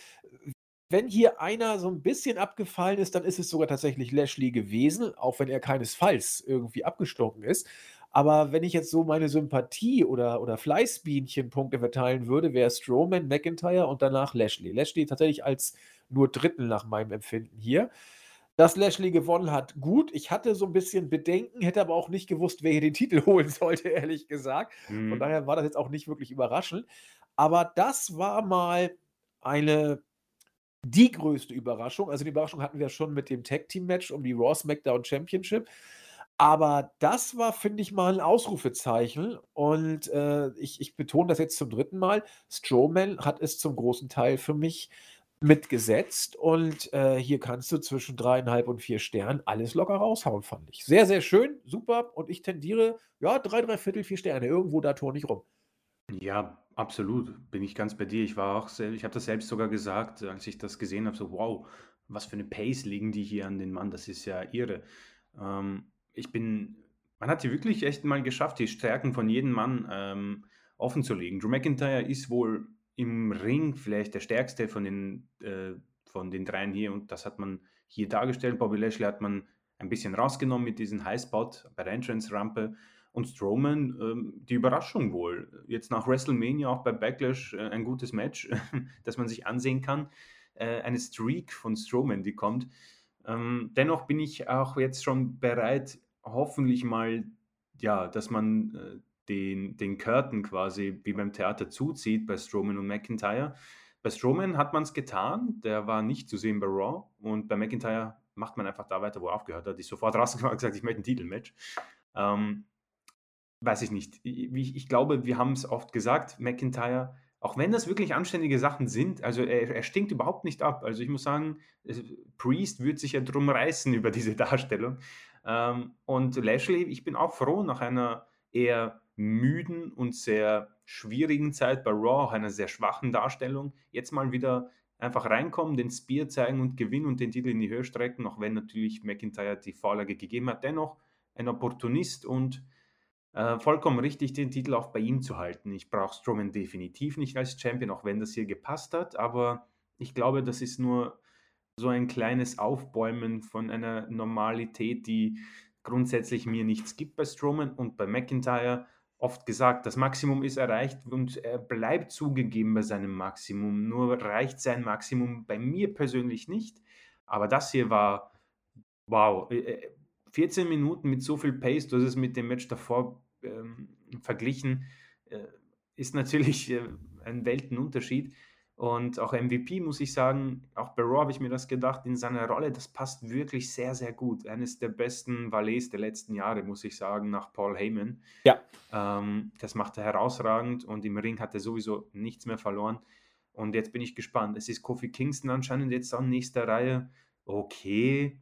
wenn hier einer so ein bisschen abgefallen ist, dann ist es sogar tatsächlich Lashley gewesen, auch wenn er keinesfalls irgendwie abgestunken ist. Aber wenn ich jetzt so meine Sympathie oder, oder Fleißbienchen-Punkte verteilen würde, wäre Strowman, McIntyre und danach Lashley. Lashley tatsächlich als nur Dritten nach meinem Empfinden hier. Dass Lashley gewonnen hat, gut. Ich hatte so ein bisschen Bedenken, hätte aber auch nicht gewusst, wer hier den Titel [LAUGHS] holen sollte, ehrlich gesagt. Von Mhm. daher war das jetzt auch nicht wirklich überraschend. Aber das war mal eine die größte Überraschung. Also die Überraschung hatten wir schon mit dem Tag Team Match um die Raw SmackDown Championship. Aber das war, finde ich, mal ein Ausrufezeichen. Und äh, ich, ich betone das jetzt zum dritten Mal. Strowman hat es zum großen Teil für mich mitgesetzt. Und äh, hier kannst du zwischen dreieinhalb und vier Sternen alles locker raushauen, fand ich. Sehr, sehr schön, super. Und ich tendiere, ja, drei, drei Viertel, vier Sterne. Irgendwo da tor nicht rum. Ja, absolut. Bin ich ganz bei dir. Ich war auch sel ich habe das selbst sogar gesagt, als ich das gesehen habe, so: „Wow, was für eine Pace legen die hier an den Mann, das ist ja irre.“ Ähm, ich bin man hat hier wirklich echt mal geschafft, die Stärken von jedem Mann, ähm, offenzulegen. Drew McIntyre ist wohl im Ring vielleicht der Stärkste von den äh, von den dreien hier und das hat man hier dargestellt. Bobby Lashley hat man ein bisschen rausgenommen mit diesem Highspot bei der Entrance-Rampe. Und Strowman, ähm, die Überraschung wohl. Jetzt nach WrestleMania auch bei Backlash äh, ein gutes Match, [LAUGHS] das man sich ansehen kann. Äh, eine Streak von Strowman, die kommt. Ähm, dennoch bin ich auch jetzt schon bereit, hoffentlich mal, ja, dass man äh, den, den Curtain quasi wie beim Theater zuzieht bei Strowman und McIntyre. Bei Strowman hat man es getan, der war nicht zu sehen bei Raw und bei McIntyre macht man einfach da weiter, wo er aufgehört hat. Ich sofort [LAUGHS] rausgekommen und gesagt, ich möchte ein Titelmatch. Ähm, weiß ich nicht. Ich, ich glaube, wir haben es oft gesagt, McIntyre, auch wenn das wirklich anständige Sachen sind, also er, er stinkt überhaupt nicht ab. Also ich muss sagen, Priest würde sich ja drum reißen über diese [LAUGHS] Darstellung. Ähm, und Lashley, ich bin auch froh, nach einer eher müden und sehr schwierigen Zeit bei Raw, auch einer sehr schwachen Darstellung, jetzt mal wieder einfach reinkommen, den Spear zeigen und gewinnen und den Titel in die Höhe strecken, auch wenn natürlich McIntyre die Vorlage gegeben hat. Dennoch ein Opportunist und äh, vollkommen richtig, den Titel auch bei ihm zu halten. Ich brauche Strowman definitiv nicht als Champion, auch wenn das hier gepasst hat, aber ich glaube, das ist nur so ein kleines Aufbäumen von einer Normalität, die grundsätzlich mir nichts gibt bei Strowman und bei McIntyre oft gesagt, das Maximum ist erreicht und er bleibt zugegeben bei seinem Maximum. Nur reicht sein Maximum bei mir persönlich nicht. Aber das hier war, wow, 14 äh, Minuten mit so viel Pace, du hast es mit dem Match davor ähm, verglichen, äh, ist natürlich äh, ein Weltenunterschied. Und auch MVP, muss ich sagen, auch bei Raw habe ich mir das gedacht, in seiner Rolle, das passt wirklich sehr, sehr gut. Eines der besten Valets der letzten Jahre, muss ich sagen, nach Paul Heyman. Ja. Ähm, das macht er herausragend und im Ring hat er sowieso nichts mehr verloren. Und jetzt bin ich gespannt. Es ist Kofi Kingston anscheinend jetzt an nächster Reihe. Okay,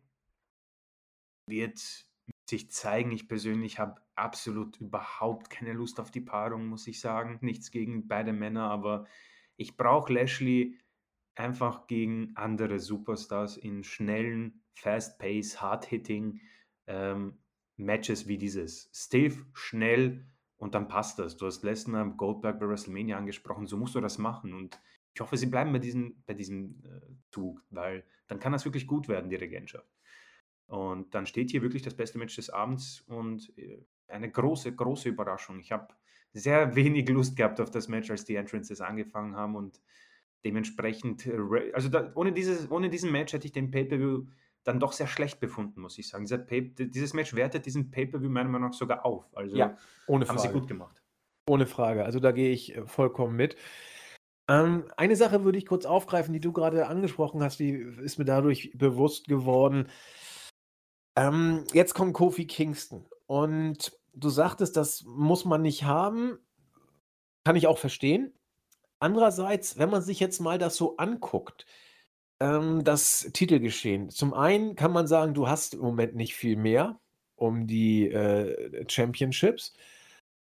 wird sich zeigen. Ich persönlich habe absolut überhaupt keine Lust auf die Paarung, muss ich sagen. Nichts gegen beide Männer, aber ich brauche Lashley einfach gegen andere Superstars in schnellen, fast-pace, hard-hitting ähm, Matches wie dieses. Stiff, schnell und dann passt das. Du hast Lesnar, Goldberg bei WrestleMania angesprochen, so musst du das machen und ich hoffe, sie bleiben bei diesem, bei diesem äh, Zug, weil dann kann das wirklich gut werden, die Regentschaft. Und dann steht hier wirklich das beste Match des Abends und äh, eine große, große Überraschung. Ich habe sehr [LAUGHS] wenig Lust gehabt auf das Match, als die Entrances angefangen haben und dementsprechend, äh, also da, ohne, dieses, ohne diesen Match hätte ich den Pay-Per-View dann doch sehr schlecht befunden, muss ich sagen. Dieses Match wertet diesen Pay-Per-View meiner Meinung nach sogar auf. Also ja, ohne haben Frage. sie gut gemacht. Ohne Frage. Also da gehe ich äh, vollkommen mit. Ähm, eine Sache würde ich kurz aufgreifen, die du gerade angesprochen hast, die ist mir dadurch bewusst geworden. Ähm, jetzt kommt Kofi Kingston und du sagtest, das muss man nicht haben. Kann ich auch verstehen. Andererseits, wenn man sich jetzt mal das so anguckt, ähm, das Titelgeschehen. Zum einen kann man sagen, du hast im Moment nicht viel mehr um die äh, Championships.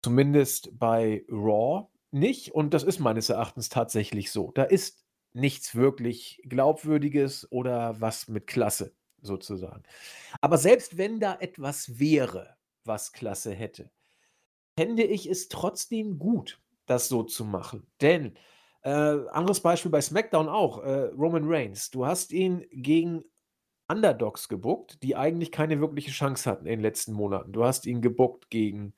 Zumindest bei Raw nicht. Und das ist meines Erachtens tatsächlich so. Da ist nichts wirklich Glaubwürdiges oder was mit Klasse sozusagen. Aber selbst wenn da etwas wäre, was Klasse hätte. Fände ich es trotzdem gut, das so zu machen. Denn, äh, anderes Beispiel bei SmackDown auch, äh, Roman Reigns. Du hast ihn gegen Underdogs gebuckt, die eigentlich keine wirkliche Chance hatten in den letzten Monaten. Du hast ihn gebuckt gegen,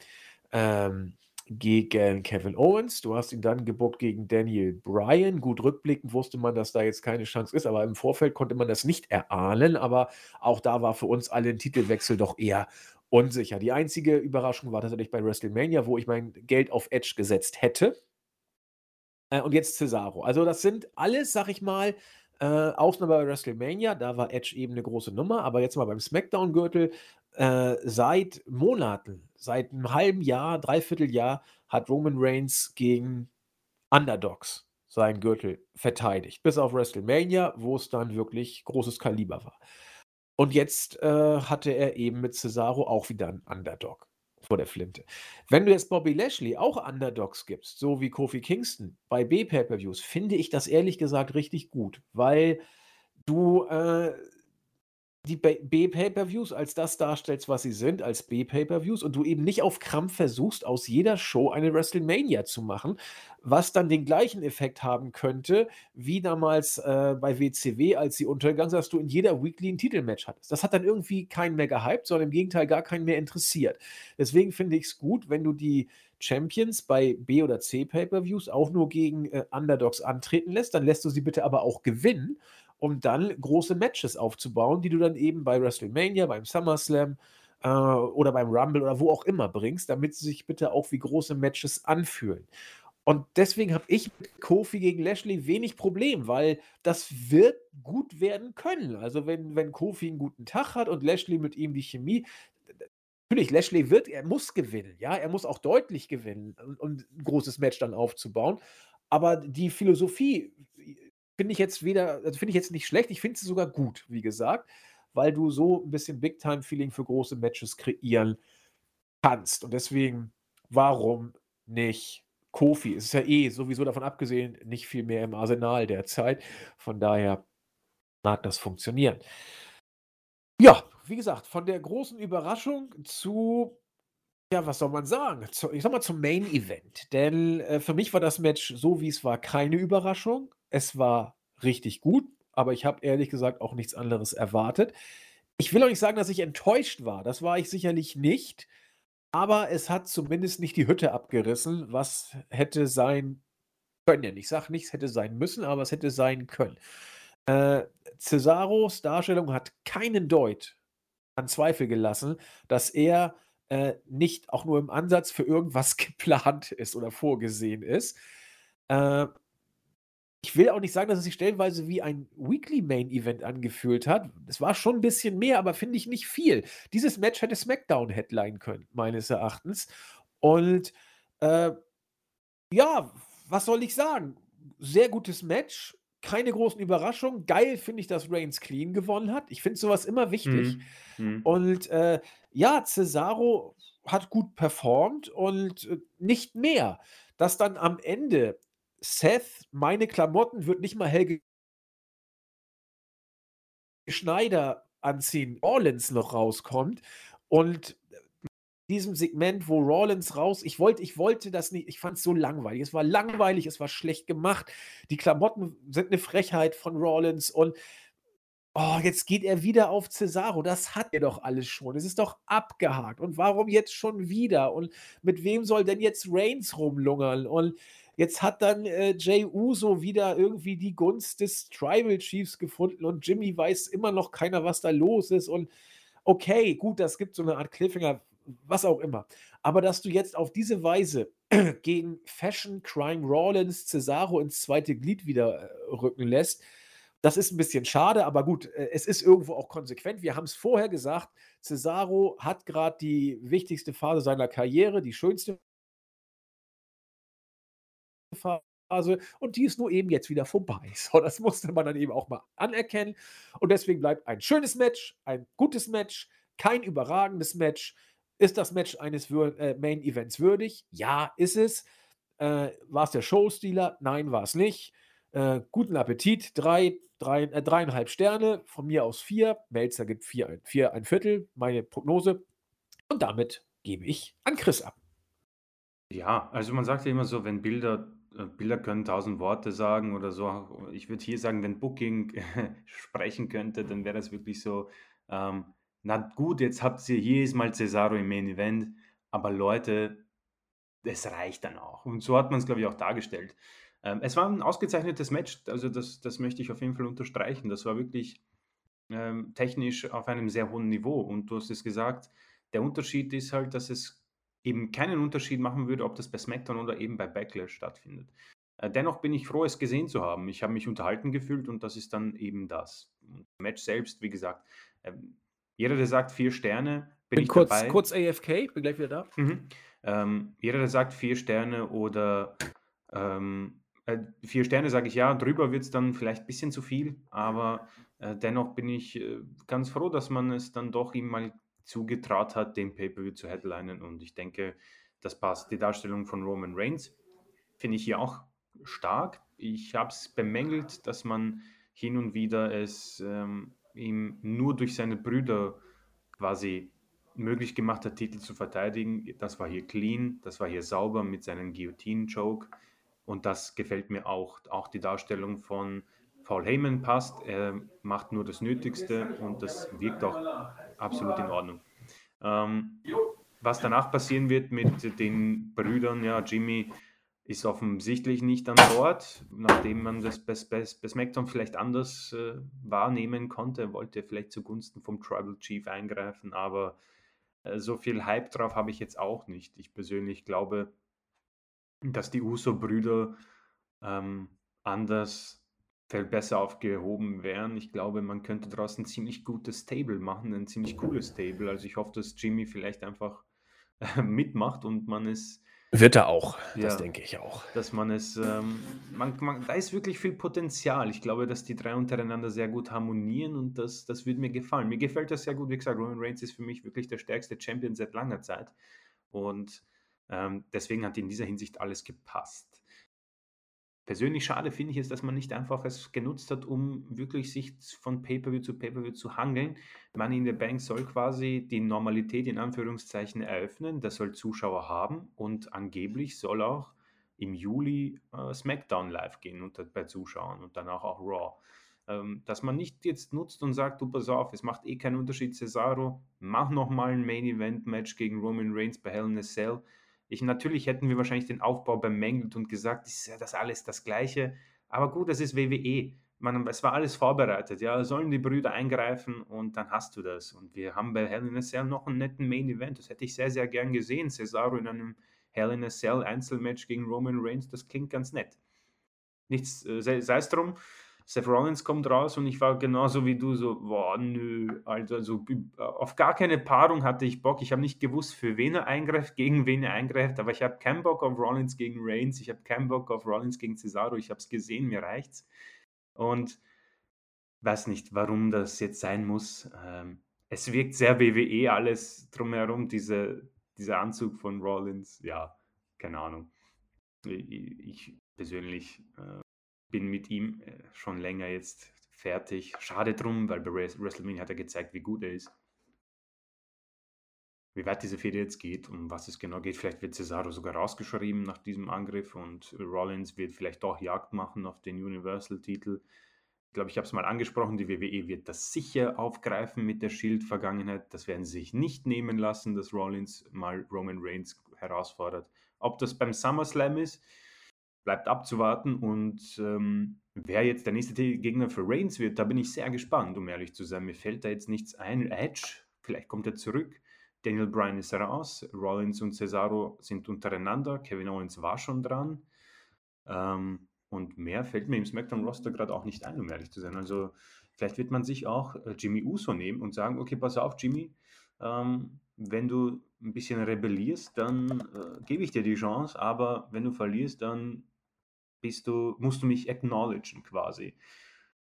ähm, gegen Kevin Owens, du hast ihn dann gebuckt gegen Daniel Bryan. Gut rückblickend wusste man, dass da jetzt keine Chance ist, aber im Vorfeld konnte man das nicht erahnen. Aber auch da war für uns alle ein Titelwechsel doch eher unsicher. Die einzige Überraschung war tatsächlich bei WrestleMania, wo ich mein Geld auf Edge gesetzt hätte. Äh, und jetzt Cesaro. Also, das sind alles, sag ich mal, äh, Ausnahme bei WrestleMania, da war Edge eben eine große Nummer, aber jetzt mal beim SmackDown-Gürtel, äh, seit Monaten, seit einem halben Jahr, dreiviertel Jahr hat Roman Reigns gegen Underdogs seinen Gürtel verteidigt. Bis auf WrestleMania, wo es dann wirklich großes Kaliber war. Und jetzt äh, hatte er eben mit Cesaro auch wieder einen Underdog vor der Flinte. Wenn du jetzt Bobby Lashley auch Underdogs gibst, so wie Kofi Kingston bei B-Pay-Per-Views, finde ich das ehrlich gesagt richtig gut, weil du äh, die B-Pay-Per-Views als das darstellst, was sie sind, als B-Pay-Per-Views und du eben nicht auf Krampf versuchst, aus jeder Show eine WrestleMania zu machen, was dann den gleichen Effekt haben könnte, wie damals äh, bei WCW, als sie untergegangen sind, dass du in jeder Weekly ein Titelmatch hattest. Das hat dann irgendwie keinen mehr gehypt, sondern im Gegenteil gar keinen mehr interessiert. Deswegen finde ich es gut, wenn du die Champions bei B- oder C-Pay-Per-Views auch nur gegen äh, Underdogs antreten lässt, dann lässt du sie bitte aber auch gewinnen um dann große Matches aufzubauen, die du dann eben bei WrestleMania, beim SummerSlam äh, oder beim Rumble oder wo auch immer bringst, damit sie sich bitte auch wie große Matches anfühlen. Und deswegen habe ich mit Kofi gegen Lashley wenig Problem, weil das wird gut werden können. Also wenn, wenn Kofi einen guten Tag hat und Lashley mit ihm die Chemie, natürlich, Lashley wird, er muss gewinnen, ja, er muss auch deutlich gewinnen und, und ein großes Match dann aufzubauen. Aber die Philosophie finde ich jetzt weder, also finde ich jetzt nicht schlecht, ich finde sie sogar gut, wie gesagt, weil du so ein bisschen Big-Time-Feeling für große Matches kreieren kannst. Und deswegen, warum nicht Kofi? Es ist ja eh sowieso davon abgesehen, nicht viel mehr im Arsenal derzeit. Von daher mag das funktionieren. Ja, wie gesagt, von der großen Überraschung zu ja, was soll man sagen? Ich sag mal zum Main Event. Denn äh, für mich war das Match so, wie es war, keine Überraschung. Es war richtig gut, aber ich habe ehrlich gesagt auch nichts anderes erwartet. Ich will auch nicht sagen, dass ich enttäuscht war. Das war ich sicherlich nicht. Aber es hat zumindest nicht die Hütte abgerissen, was hätte sein können. Ich sage nicht, es hätte sein müssen, aber es hätte sein können. Äh, Cesaros Darstellung hat keinen Deut an Zweifel gelassen, dass er äh, nicht auch nur im Ansatz für irgendwas [LAUGHS] geplant ist oder vorgesehen ist. Äh, ich will auch nicht sagen, dass es sich stellenweise wie ein Weekly Main Event angefühlt hat. Es war schon ein bisschen mehr, aber finde ich nicht viel. Dieses Match hätte SmackDown Headline können, meines Erachtens. Und äh, ja, was soll ich sagen? Sehr gutes Match, keine großen Überraschungen. Geil finde ich, dass Reigns clean gewonnen hat. Ich finde sowas immer wichtig. Mhm. Und äh, ja, Cesaro hat gut performt und äh, nicht mehr. Dass dann am Ende Seth, meine Klamotten wird nicht mal Helge Schneider anziehen, Orleans noch rauskommt und diesem Segment, wo Rollins raus, ich wollte, ich wollte das nicht, ich fand es so langweilig. Es war langweilig, es war schlecht gemacht. Die Klamotten sind eine Frechheit von Rollins und oh, jetzt geht er wieder auf Cesaro. Das hat er doch alles schon. Es ist doch abgehakt. Und warum jetzt schon wieder? Und mit wem soll denn jetzt Reigns rumlungern? Und Jetzt hat dann äh, Jay Uso wieder irgendwie die Gunst des Tribal Chiefs gefunden und Jimmy weiß immer noch keiner, was da los ist. Und okay, gut, das gibt so eine Art Cliffhanger, was auch immer. Aber dass du jetzt auf diese Weise [CLEARS THROAT] gegen Fashion Crime Rawlins Cesaro ins zweite Glied wieder äh, rücken lässt, das ist ein bisschen schade, aber gut, äh, es ist irgendwo auch konsequent. Wir haben es vorher gesagt, Cesaro hat gerade die wichtigste Phase seiner Karriere, die schönste Phase und die ist nur eben jetzt wieder vorbei. [LAUGHS] So, das musste man dann eben auch mal anerkennen. Und deswegen bleibt ein schönes Match, ein gutes Match, kein überragendes Match. Ist das Match eines äh, Main Events würdig? Ja, ist es. Äh, war es der Showstealer? Nein, war es nicht. Äh, guten Appetit. Drei, drei, äh, dreieinhalb Sterne, von mir aus vier. Melzer gibt vier, ein, vier, ein Viertel, meine Prognose. Und damit gebe ich an Chris ab. Ja, also man sagt ja immer so, wenn Bilder Bilder können tausend Worte sagen oder so. Ich würde hier sagen, wenn Booking [LAUGHS] sprechen könnte, dann wäre das wirklich so, ähm, na gut, jetzt habt ihr hier ist mal Cesaro im Main Event, aber Leute, es reicht dann auch. Und so hat man es, glaube ich, auch dargestellt. Ähm, es war ein ausgezeichnetes Match, also das, das möchte ich auf jeden Fall unterstreichen. Das war wirklich ähm, technisch auf einem sehr hohen Niveau. Und du hast es gesagt, der Unterschied ist halt, dass es eben keinen Unterschied machen würde, ob das bei SmackDown oder eben bei Backlash stattfindet. Äh, dennoch bin ich froh, es gesehen zu haben. Ich habe mich unterhalten gefühlt und das ist dann eben das. Und Match selbst, wie gesagt, ähm, jeder, der sagt vier Sterne, bin, bin ich kurz, dabei. Kurz AFK, bin gleich wieder da. Mhm. Ähm, jeder, der sagt vier Sterne oder ähm, äh, vier Sterne, sage ich ja, drüber wird es dann vielleicht ein bisschen zu viel, aber äh, dennoch bin ich äh, ganz froh, dass man es dann doch ihm mal zugetraut hat, den Pay-Per-View zu headlinen. Und ich denke, das passt. Die Darstellung von Roman Reigns finde ich hier auch stark. Ich habe es bemängelt, dass man hin und wieder es ähm, ihm nur durch seine Brüder quasi möglich gemacht hat, Titel zu verteidigen. Das war hier clean, das war hier sauber mit seinem Guillotine-Choke. Und das gefällt mir auch. Auch die Darstellung von Paul Heyman passt. Er macht nur das Nötigste und das wirkt auch absolut in Ordnung. Ähm, was danach passieren wird mit den Brüdern, ja, Jimmy ist offensichtlich nicht an Bord, nachdem man das bei, bei, bei SmackDown vielleicht anders äh, wahrnehmen konnte. Er wollte vielleicht zugunsten vom Tribal Chief eingreifen, aber äh, so viel Hype drauf habe ich jetzt auch nicht. Ich persönlich glaube, dass die Uso-Brüder ähm, anders viel besser aufgehoben wären. Ich glaube, man könnte daraus ein ziemlich gutes Stable machen, ein ziemlich cooles Stable. Also ich hoffe, dass Jimmy vielleicht einfach äh, mitmacht und man es wird er auch, das ja, denke ich auch. dass man es, ähm, man, man, da ist wirklich viel Potenzial. Ich glaube, dass die drei untereinander sehr gut harmonieren und das, das wird mir gefallen. Mir gefällt das sehr gut. Wie gesagt, Roman Reigns ist für mich wirklich der stärkste Champion seit langer Zeit und ähm, deswegen hat in dieser Hinsicht alles gepasst. Persönlich schade finde ich es, dass man nicht einfach es genutzt hat, um wirklich sich von Pay-Per-View zu Pay-Per-View zu hangeln. Money in the Bank soll quasi die Normalität in Anführungszeichen eröffnen, das soll Zuschauer haben und angeblich soll auch im Juli äh, SmackDown live gehen unter, bei Zuschauern und danach auch Raw. Ähm, dass man nicht jetzt nutzt und sagt, du pass auf, es macht eh keinen Unterschied, Cesaro, mach nochmal ein Main-Event-Match gegen Roman Reigns bei Hell in a Cell ich, natürlich hätten wir wahrscheinlich den Aufbau bemängelt und gesagt, ist ja das alles das Gleiche. Aber gut, das ist WWE. Man, es war alles vorbereitet. Ja, sollen die Brüder eingreifen und dann hast du das. Und wir haben bei Hell in a Cell noch einen netten Main Event. Das hätte ich sehr, sehr gern gesehen. Cesaro in einem Hell in a Cell Einzelmatch gegen Roman Reigns. Das klingt ganz nett. Nichts, äh, sei, sei es drum. Seth Rollins kommt raus und ich war genauso wie du so, boah, nö, Alter, so auf gar keine Paarung hatte ich Bock. Ich habe nicht gewusst, für wen er eingreift, gegen wen er eingreift, aber ich habe keinen Bock auf Rollins gegen Reigns, ich habe keinen Bock auf Rollins gegen Cesaro, ich habe es gesehen, mir reicht's. Und weiß nicht, warum das jetzt sein muss. Ähm, es wirkt sehr WWE alles drumherum, diese, dieser Anzug von Rollins, ja, keine Ahnung. Ich, ich persönlich äh, bin mit ihm äh, schon länger jetzt fertig. Schade drum, weil bei WrestleMania hat er gezeigt, wie gut er ist. Wie weit diese Fehde jetzt geht, um was es genau geht. Vielleicht wird Cesaro sogar rausgeschrieben nach diesem Angriff und Rollins wird vielleicht doch Jagd machen auf den Universal-Titel. Ich glaube, ich habe es mal angesprochen, die WWE wird das sicher aufgreifen mit der Shield-Vergangenheit. Das werden sie sich nicht nehmen lassen, dass Rollins mal Roman Reigns herausfordert. Ob das beim SummerSlam ist, bleibt abzuwarten. Und ähm, wer jetzt der nächste Gegner für Reigns wird, da bin ich sehr gespannt, um ehrlich zu sein. Mir fällt da jetzt nichts ein. Edge, vielleicht kommt er zurück. Daniel Bryan ist raus. Rollins und Cesaro sind untereinander. Kevin Owens war schon dran. Ähm, und mehr fällt mir im SmackDown-Roster gerade auch nicht ein, um ehrlich zu sein. Also vielleicht wird man sich auch äh, Jimmy Uso nehmen und sagen, okay, pass auf, Jimmy, ähm, wenn du ein bisschen rebellierst, dann äh, gebe ich dir die Chance, aber wenn du verlierst, dann bist du, musst du mich acknowledgen quasi.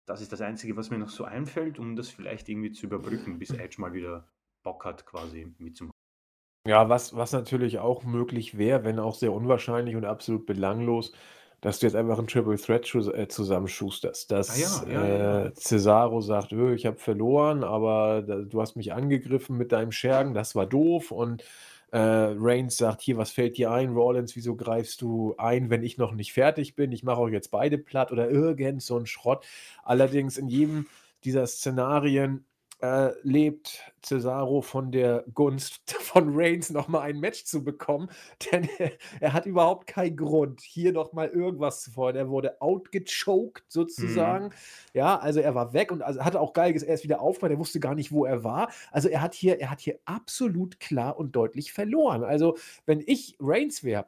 Das ist das Einzige, was mir noch so einfällt, um das vielleicht irgendwie zu überbrücken, bis Edge mal wieder Bock hat, quasi mitzumachen. Ja, was, was natürlich auch möglich wäre, wenn auch sehr unwahrscheinlich und absolut belanglos, dass du jetzt einfach ein Triple Threat äh, zusammenschusterst. Dass ah, ja, ja, ja. Äh, Cesaro sagt, ich habe verloren, aber du hast mich angegriffen mit deinem Schergen, das war doof und äh, Reigns sagt, hier, was fällt dir ein? Rollins, wieso greifst du ein, wenn ich noch nicht fertig bin? Ich mache euch jetzt beide platt oder irgend so ein Schrott. Allerdings in jedem dieser Szenarien äh, lebt Cesaro von der Gunst [LAUGHS] von Reigns nochmal ein Match zu bekommen, [LAUGHS] denn er, er, hat überhaupt keinen Grund, hier nochmal irgendwas zu fordern. Er wurde outgechoked sozusagen. Mhm. Ja, also er war weg und also hatte auch geil, er ist wieder aufgewacht, er wusste gar nicht, wo er war. Also er hat hier, er hat hier absolut klar und deutlich verloren. Also wenn ich Reigns wäre,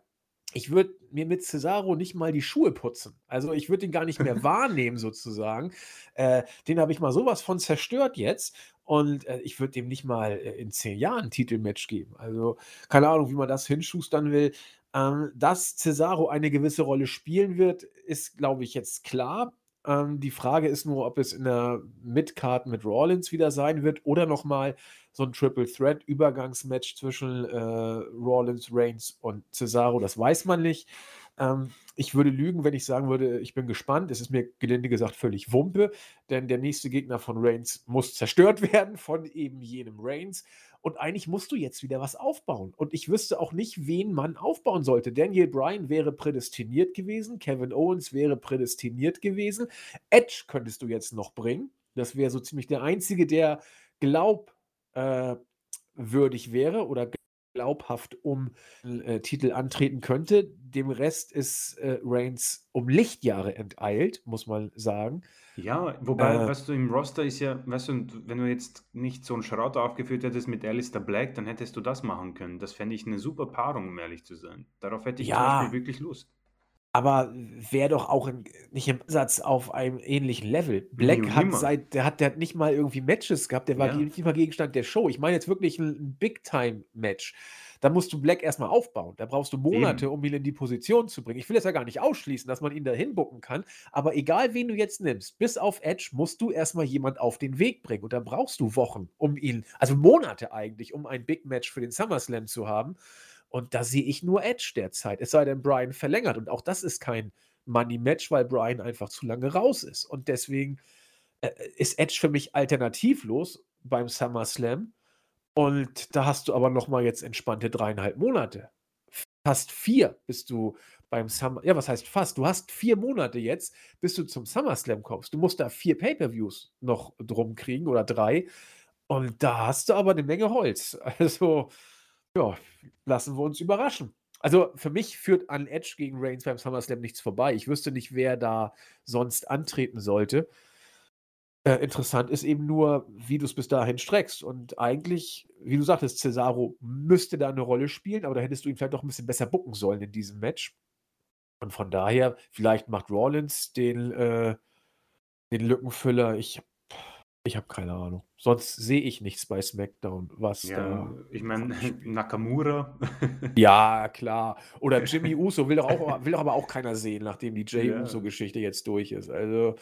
ich würde mir mit Cesaro nicht mal die Schuhe putzen. Also ich würde ihn gar nicht mehr [LAUGHS] wahrnehmen, sozusagen. Äh, den habe ich mal sowas von zerstört jetzt. Und äh, ich würde dem nicht mal äh, in zehn Jahren ein Titelmatch geben. Also keine Ahnung, wie man das hinschustern will. Ähm, dass Cesaro eine gewisse Rolle spielen wird, ist, glaube ich, jetzt klar. Ähm, die Frage ist nur, ob es in der Midcard mit Rollins wieder sein wird oder nochmal so ein Triple Threat Übergangsmatch zwischen äh, Rollins, Reigns und Cesaro. Das weiß man nicht. Ähm, ich würde lügen, wenn ich sagen würde, ich bin gespannt. Es ist mir gelinde gesagt völlig Wumpe, denn der nächste Gegner von Reigns muss zerstört [LAUGHS] werden von eben jenem Reigns. Und eigentlich musst du jetzt wieder was aufbauen. Und ich wüsste auch nicht, wen man aufbauen sollte. Daniel Bryan wäre prädestiniert gewesen, Kevin Owens wäre prädestiniert gewesen. Edge könntest du jetzt noch bringen. Das wäre so ziemlich der einzige, der glaubwürdig äh, wäre oder glaubhaft um äh, Titel antreten könnte. Dem Rest ist äh, Reigns um Lichtjahre enteilt, muss man sagen. Ja, wobei, äh, weißt du, im Roster ist ja, weißt du, wenn du jetzt nicht so einen Schrauter aufgeführt hättest mit Alistair Black, dann hättest du das machen können. Das fände ich eine super Paarung, um ehrlich zu sein. Darauf hätte ich ja, zum Beispiel wirklich Lust. Aber wäre doch auch in, nicht im Satz auf einem ähnlichen Level. Black hat seit, der hat, der hat nicht mal irgendwie Matches gehabt, der war ja. nicht mal Gegenstand der Show. Ich meine jetzt wirklich ein, Big-Time-Match. Da musst du Black erstmal aufbauen. Da brauchst du Monate, Eben. um ihn in die Position zu bringen. Ich will das ja gar nicht ausschließen, dass man ihn da hinbucken kann. Aber egal, wen du jetzt nimmst, bis auf Edge musst du erstmal jemand auf den Weg bringen. Und da brauchst du Wochen, um ihn, also Monate eigentlich, um ein Big Match für den SummerSlam zu haben. Und da sehe ich nur Edge derzeit. Es sei denn, Brian verlängert. Und auch das ist kein Money-Match, weil Brian einfach zu lange raus ist. Und deswegen äh, ist Edge für mich alternativlos beim SummerSlam. Und da hast du aber nochmal jetzt entspannte dreieinhalb Monate. Fast vier bist du beim Summer. Ja, was heißt fast? Du hast vier Monate jetzt, bis du zum SummerSlam kommst. Du musst da vier Pay-Per-Views noch drum kriegen oder drei. Und da hast du aber eine Menge Holz. [LAUGHS] Also, ja, lassen wir uns überraschen. Also für mich führt an Edge gegen Reigns beim SummerSlam nichts vorbei. Ich wüsste nicht, wer da sonst antreten sollte. Äh, interessant ist eben nur, wie du es bis dahin streckst. Und eigentlich, wie du sagtest, Cesaro müsste da eine Rolle spielen, aber da hättest du ihn vielleicht doch ein bisschen besser bucken sollen in diesem Match. Und von daher, vielleicht macht Rollins den, äh, den Lückenfüller. Ich ich habe keine Ahnung. Sonst sehe ich nichts bei SmackDown, was ja, da. Ich meine, [LAUGHS] Nakamura. [LAUGHS] ja, klar. Oder Jimmy [LAUGHS] Uso will doch, auch, will doch aber auch keiner sehen, nachdem die Jay ja. Uso-Geschichte jetzt durch ist. Also.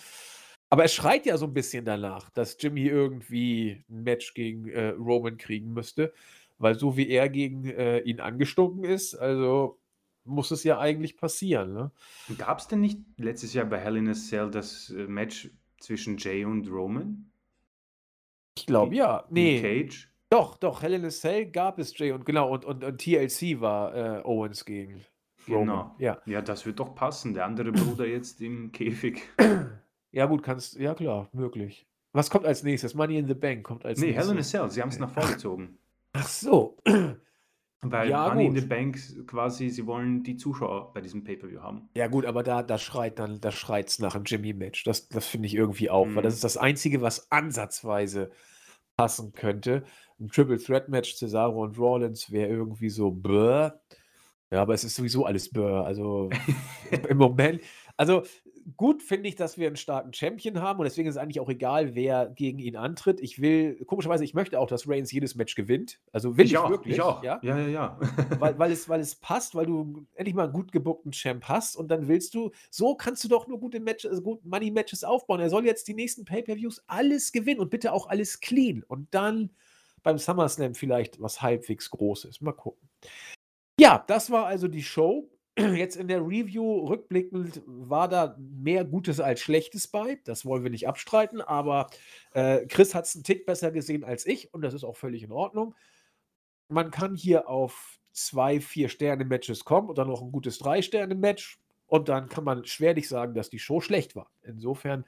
Aber es schreit ja so ein bisschen danach, dass Jimmy irgendwie ein Match gegen äh, Roman kriegen müsste, weil so wie er gegen äh, ihn angestunken ist, also muss es ja eigentlich passieren. Ne? Gab es denn nicht letztes Jahr bei Hell in a Cell das äh, Match zwischen Jay und Roman? Ich glaube, ja. Nee. Cage? Doch, doch. Hell in a Cell gab es Jay und genau. Und, und, und TLC war äh, Owens gegen Roman. Genau. Ja. ja, das wird doch passen. Der andere Bruder jetzt im [CLEARS THROAT] Käfig. Ja, gut, kannst. Ja, klar, möglich. Was kommt als nächstes? Money in the Bank kommt als nee, nächstes. Hell in a Cell. Sie haben es nach vorgezogen. Ach so. [CLEARS THROAT] Weil ja, Money gut. in the Bank quasi, sie wollen die Zuschauer bei diesem Pay-Per-View haben. Ja, gut, aber da, da schreit dann, da schreit's nach einem Jimmy-Match. Das, das finde ich irgendwie auch, mhm. weil das ist das Einzige, was ansatzweise passen könnte. Ein Triple Threat Match, Cesaro und Rollins wäre irgendwie so bäh. Ja, aber es ist sowieso alles bäh. Also [LAUGHS] im Moment, also gut finde ich, dass wir einen starken Champion haben und deswegen ist es eigentlich auch egal, wer gegen ihn antritt. Ich will, komischerweise, ich möchte auch, dass Reigns jedes Match gewinnt. Also will ich, ich auch, wirklich. Ich auch. Ja, ja, ja. ja. weil, weil, es, weil es passt, weil du endlich mal einen gut gebuckten Champ hast und dann willst du, so kannst du doch nur gute Matches, also gute Money-Matches aufbauen. Er soll jetzt die nächsten Pay-Per-Views alles gewinnen und bitte auch alles clean und dann beim SummerSlam vielleicht was halbwegs Großes. Mal gucken. Ja, das war also die Show. Jetzt in der Review rückblickend war da mehr Gutes als Schlechtes bei. Das wollen wir nicht abstreiten, aber äh, Chris hat es einen Tick besser gesehen als ich und das ist auch völlig in Ordnung. Man kann hier auf zwei, vier Sterne-Matches kommen und dann noch ein gutes Drei-Sterne-Match und dann kann man schwerlich sagen, dass die Show schlecht war. Insofern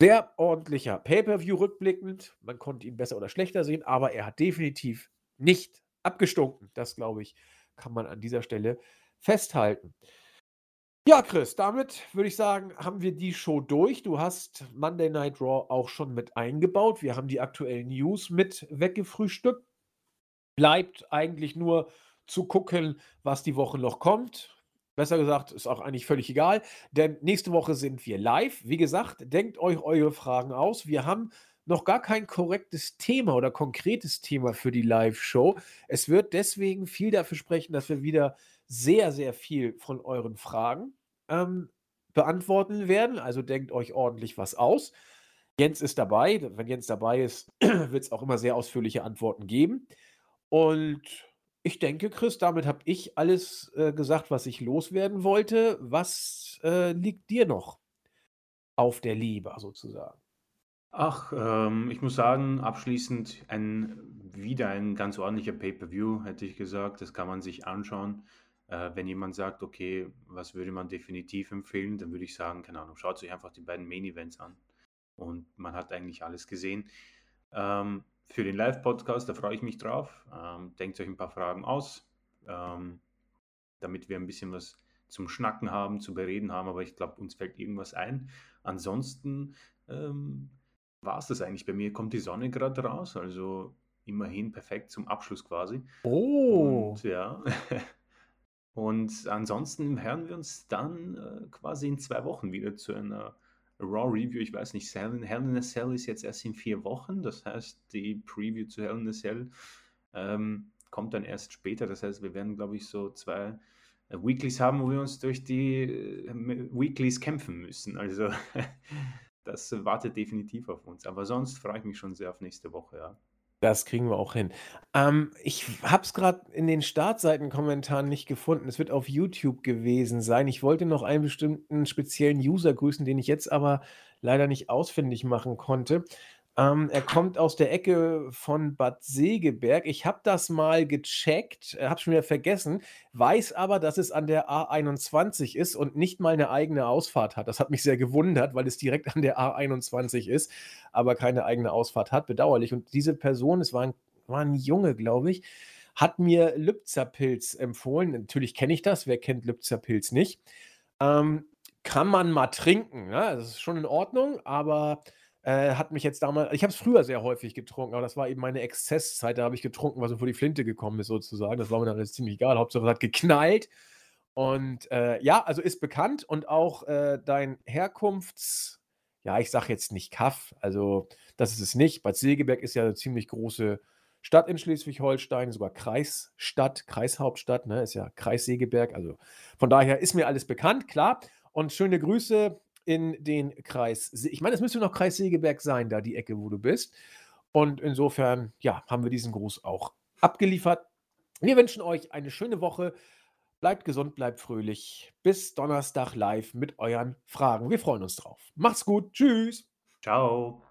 sehr ordentlicher Pay-Per-View rückblickend. Man konnte ihn besser oder schlechter sehen, aber er hat definitiv nicht abgestunken. Das, glaube ich, kann man an dieser Stelle festhalten. Ja, Chris, damit würde ich sagen, haben wir die Show durch. Du hast Monday Night Raw auch schon mit eingebaut. Wir haben die aktuellen News mit weggefrühstückt. Bleibt eigentlich nur zu gucken, was die Woche noch kommt. Besser gesagt, ist auch eigentlich völlig egal, denn nächste Woche sind wir live. Wie gesagt, denkt euch eure Fragen aus. Wir haben noch gar kein korrektes Thema oder konkretes Thema für die Live-Show. Es wird deswegen viel dafür sprechen, dass wir wieder sehr, sehr viel von euren Fragen ähm, beantworten werden. Also denkt euch ordentlich was aus. Jens ist dabei. Wenn Jens dabei ist, [CLEARS THROAT] wird es auch immer sehr ausführliche Antworten geben. Und ich denke, Chris, damit habe ich alles äh, gesagt, was ich loswerden wollte. Was äh, liegt dir noch auf der Liebe sozusagen? Ach, ähm, ich muss sagen, abschließend ein wieder ein ganz ordentlicher Pay-per-View, hätte ich gesagt. Das kann man sich anschauen. Äh, wenn jemand sagt, okay, was würde man definitiv empfehlen, dann würde ich sagen, keine Ahnung, schaut sich einfach die beiden Main Events an und man hat eigentlich alles gesehen. Ähm, für den Live-Podcast, da freue ich mich drauf. Ähm, denkt euch ein paar Fragen aus, ähm, damit wir ein bisschen was zum Schnacken haben, zu bereden haben, aber ich glaube, uns fällt irgendwas ein. Ansonsten ähm, war es das eigentlich. Bei mir kommt die Sonne gerade raus, also immerhin perfekt zum Abschluss quasi. Oh. Und ja. [LAUGHS] Und ansonsten hören wir uns dann äh, quasi in zwei Wochen wieder zu einer Raw Review. Ich weiß nicht, Hell in, a Cell ist jetzt erst in vier Wochen. Das heißt, die Preview zu Hell in a Cell ähm, kommt dann erst später. Das heißt, wir werden, glaube ich, so zwei äh, Weeklies haben, wo wir uns durch die äh, Weeklies kämpfen müssen. Also [LAUGHS] das wartet definitiv auf uns. Aber sonst freue ich mich schon sehr auf nächste Woche, ja. Das kriegen wir auch hin. Ähm, ich habe es gerade in den Startseitenkommentaren nicht gefunden. Es wird auf YouTube gewesen sein. Ich wollte noch einen bestimmten speziellen User grüßen, den ich jetzt aber leider nicht ausfindig machen konnte. Ähm, er kommt aus der Ecke von Bad Segeberg. Ich habe das mal gecheckt, äh, habe schon wieder vergessen, weiß aber, dass es an der A21 ist und nicht mal eine eigene Ausfahrt hat. Das hat mich sehr gewundert, weil es direkt an der A21 ist, aber keine eigene Ausfahrt hat. Bedauerlich. Und diese Person, es war ein, war ein Junge, glaube ich, hat mir Lübzerpilz empfohlen. Natürlich kenne ich das. Wer kennt Lübzerpilz nicht? Ähm, kann man mal trinken. Ne? Das ist schon in Ordnung, aber äh, hat mich jetzt damals, ich habe es früher sehr häufig getrunken, aber das war eben meine Exzesszeit. Da habe ich getrunken, was so vor die Flinte gekommen ist, sozusagen. Das war mir dann jetzt ziemlich egal. Hauptsache, es hat geknallt. Und äh, ja, also ist bekannt und auch äh, dein Herkunfts, ja, ich sage jetzt nicht Kaff, also das ist es nicht. Bad Segeberg ist ja eine ziemlich große Stadt in Schleswig-Holstein, sogar Kreisstadt, Kreishauptstadt, ne, ist ja Kreis Segeberg. Also von daher ist mir alles bekannt, klar. Und schöne Grüße in den Kreis. Ich meine, es müsste noch Kreis Segeberg sein, da die Ecke, wo du bist. Und insofern, ja, haben wir diesen Gruß auch abgeliefert. Wir wünschen euch eine schöne Woche. Bleibt gesund, bleibt fröhlich. Bis Donnerstag live mit euren Fragen. Wir freuen uns drauf. Macht's gut. Tschüss. Ciao.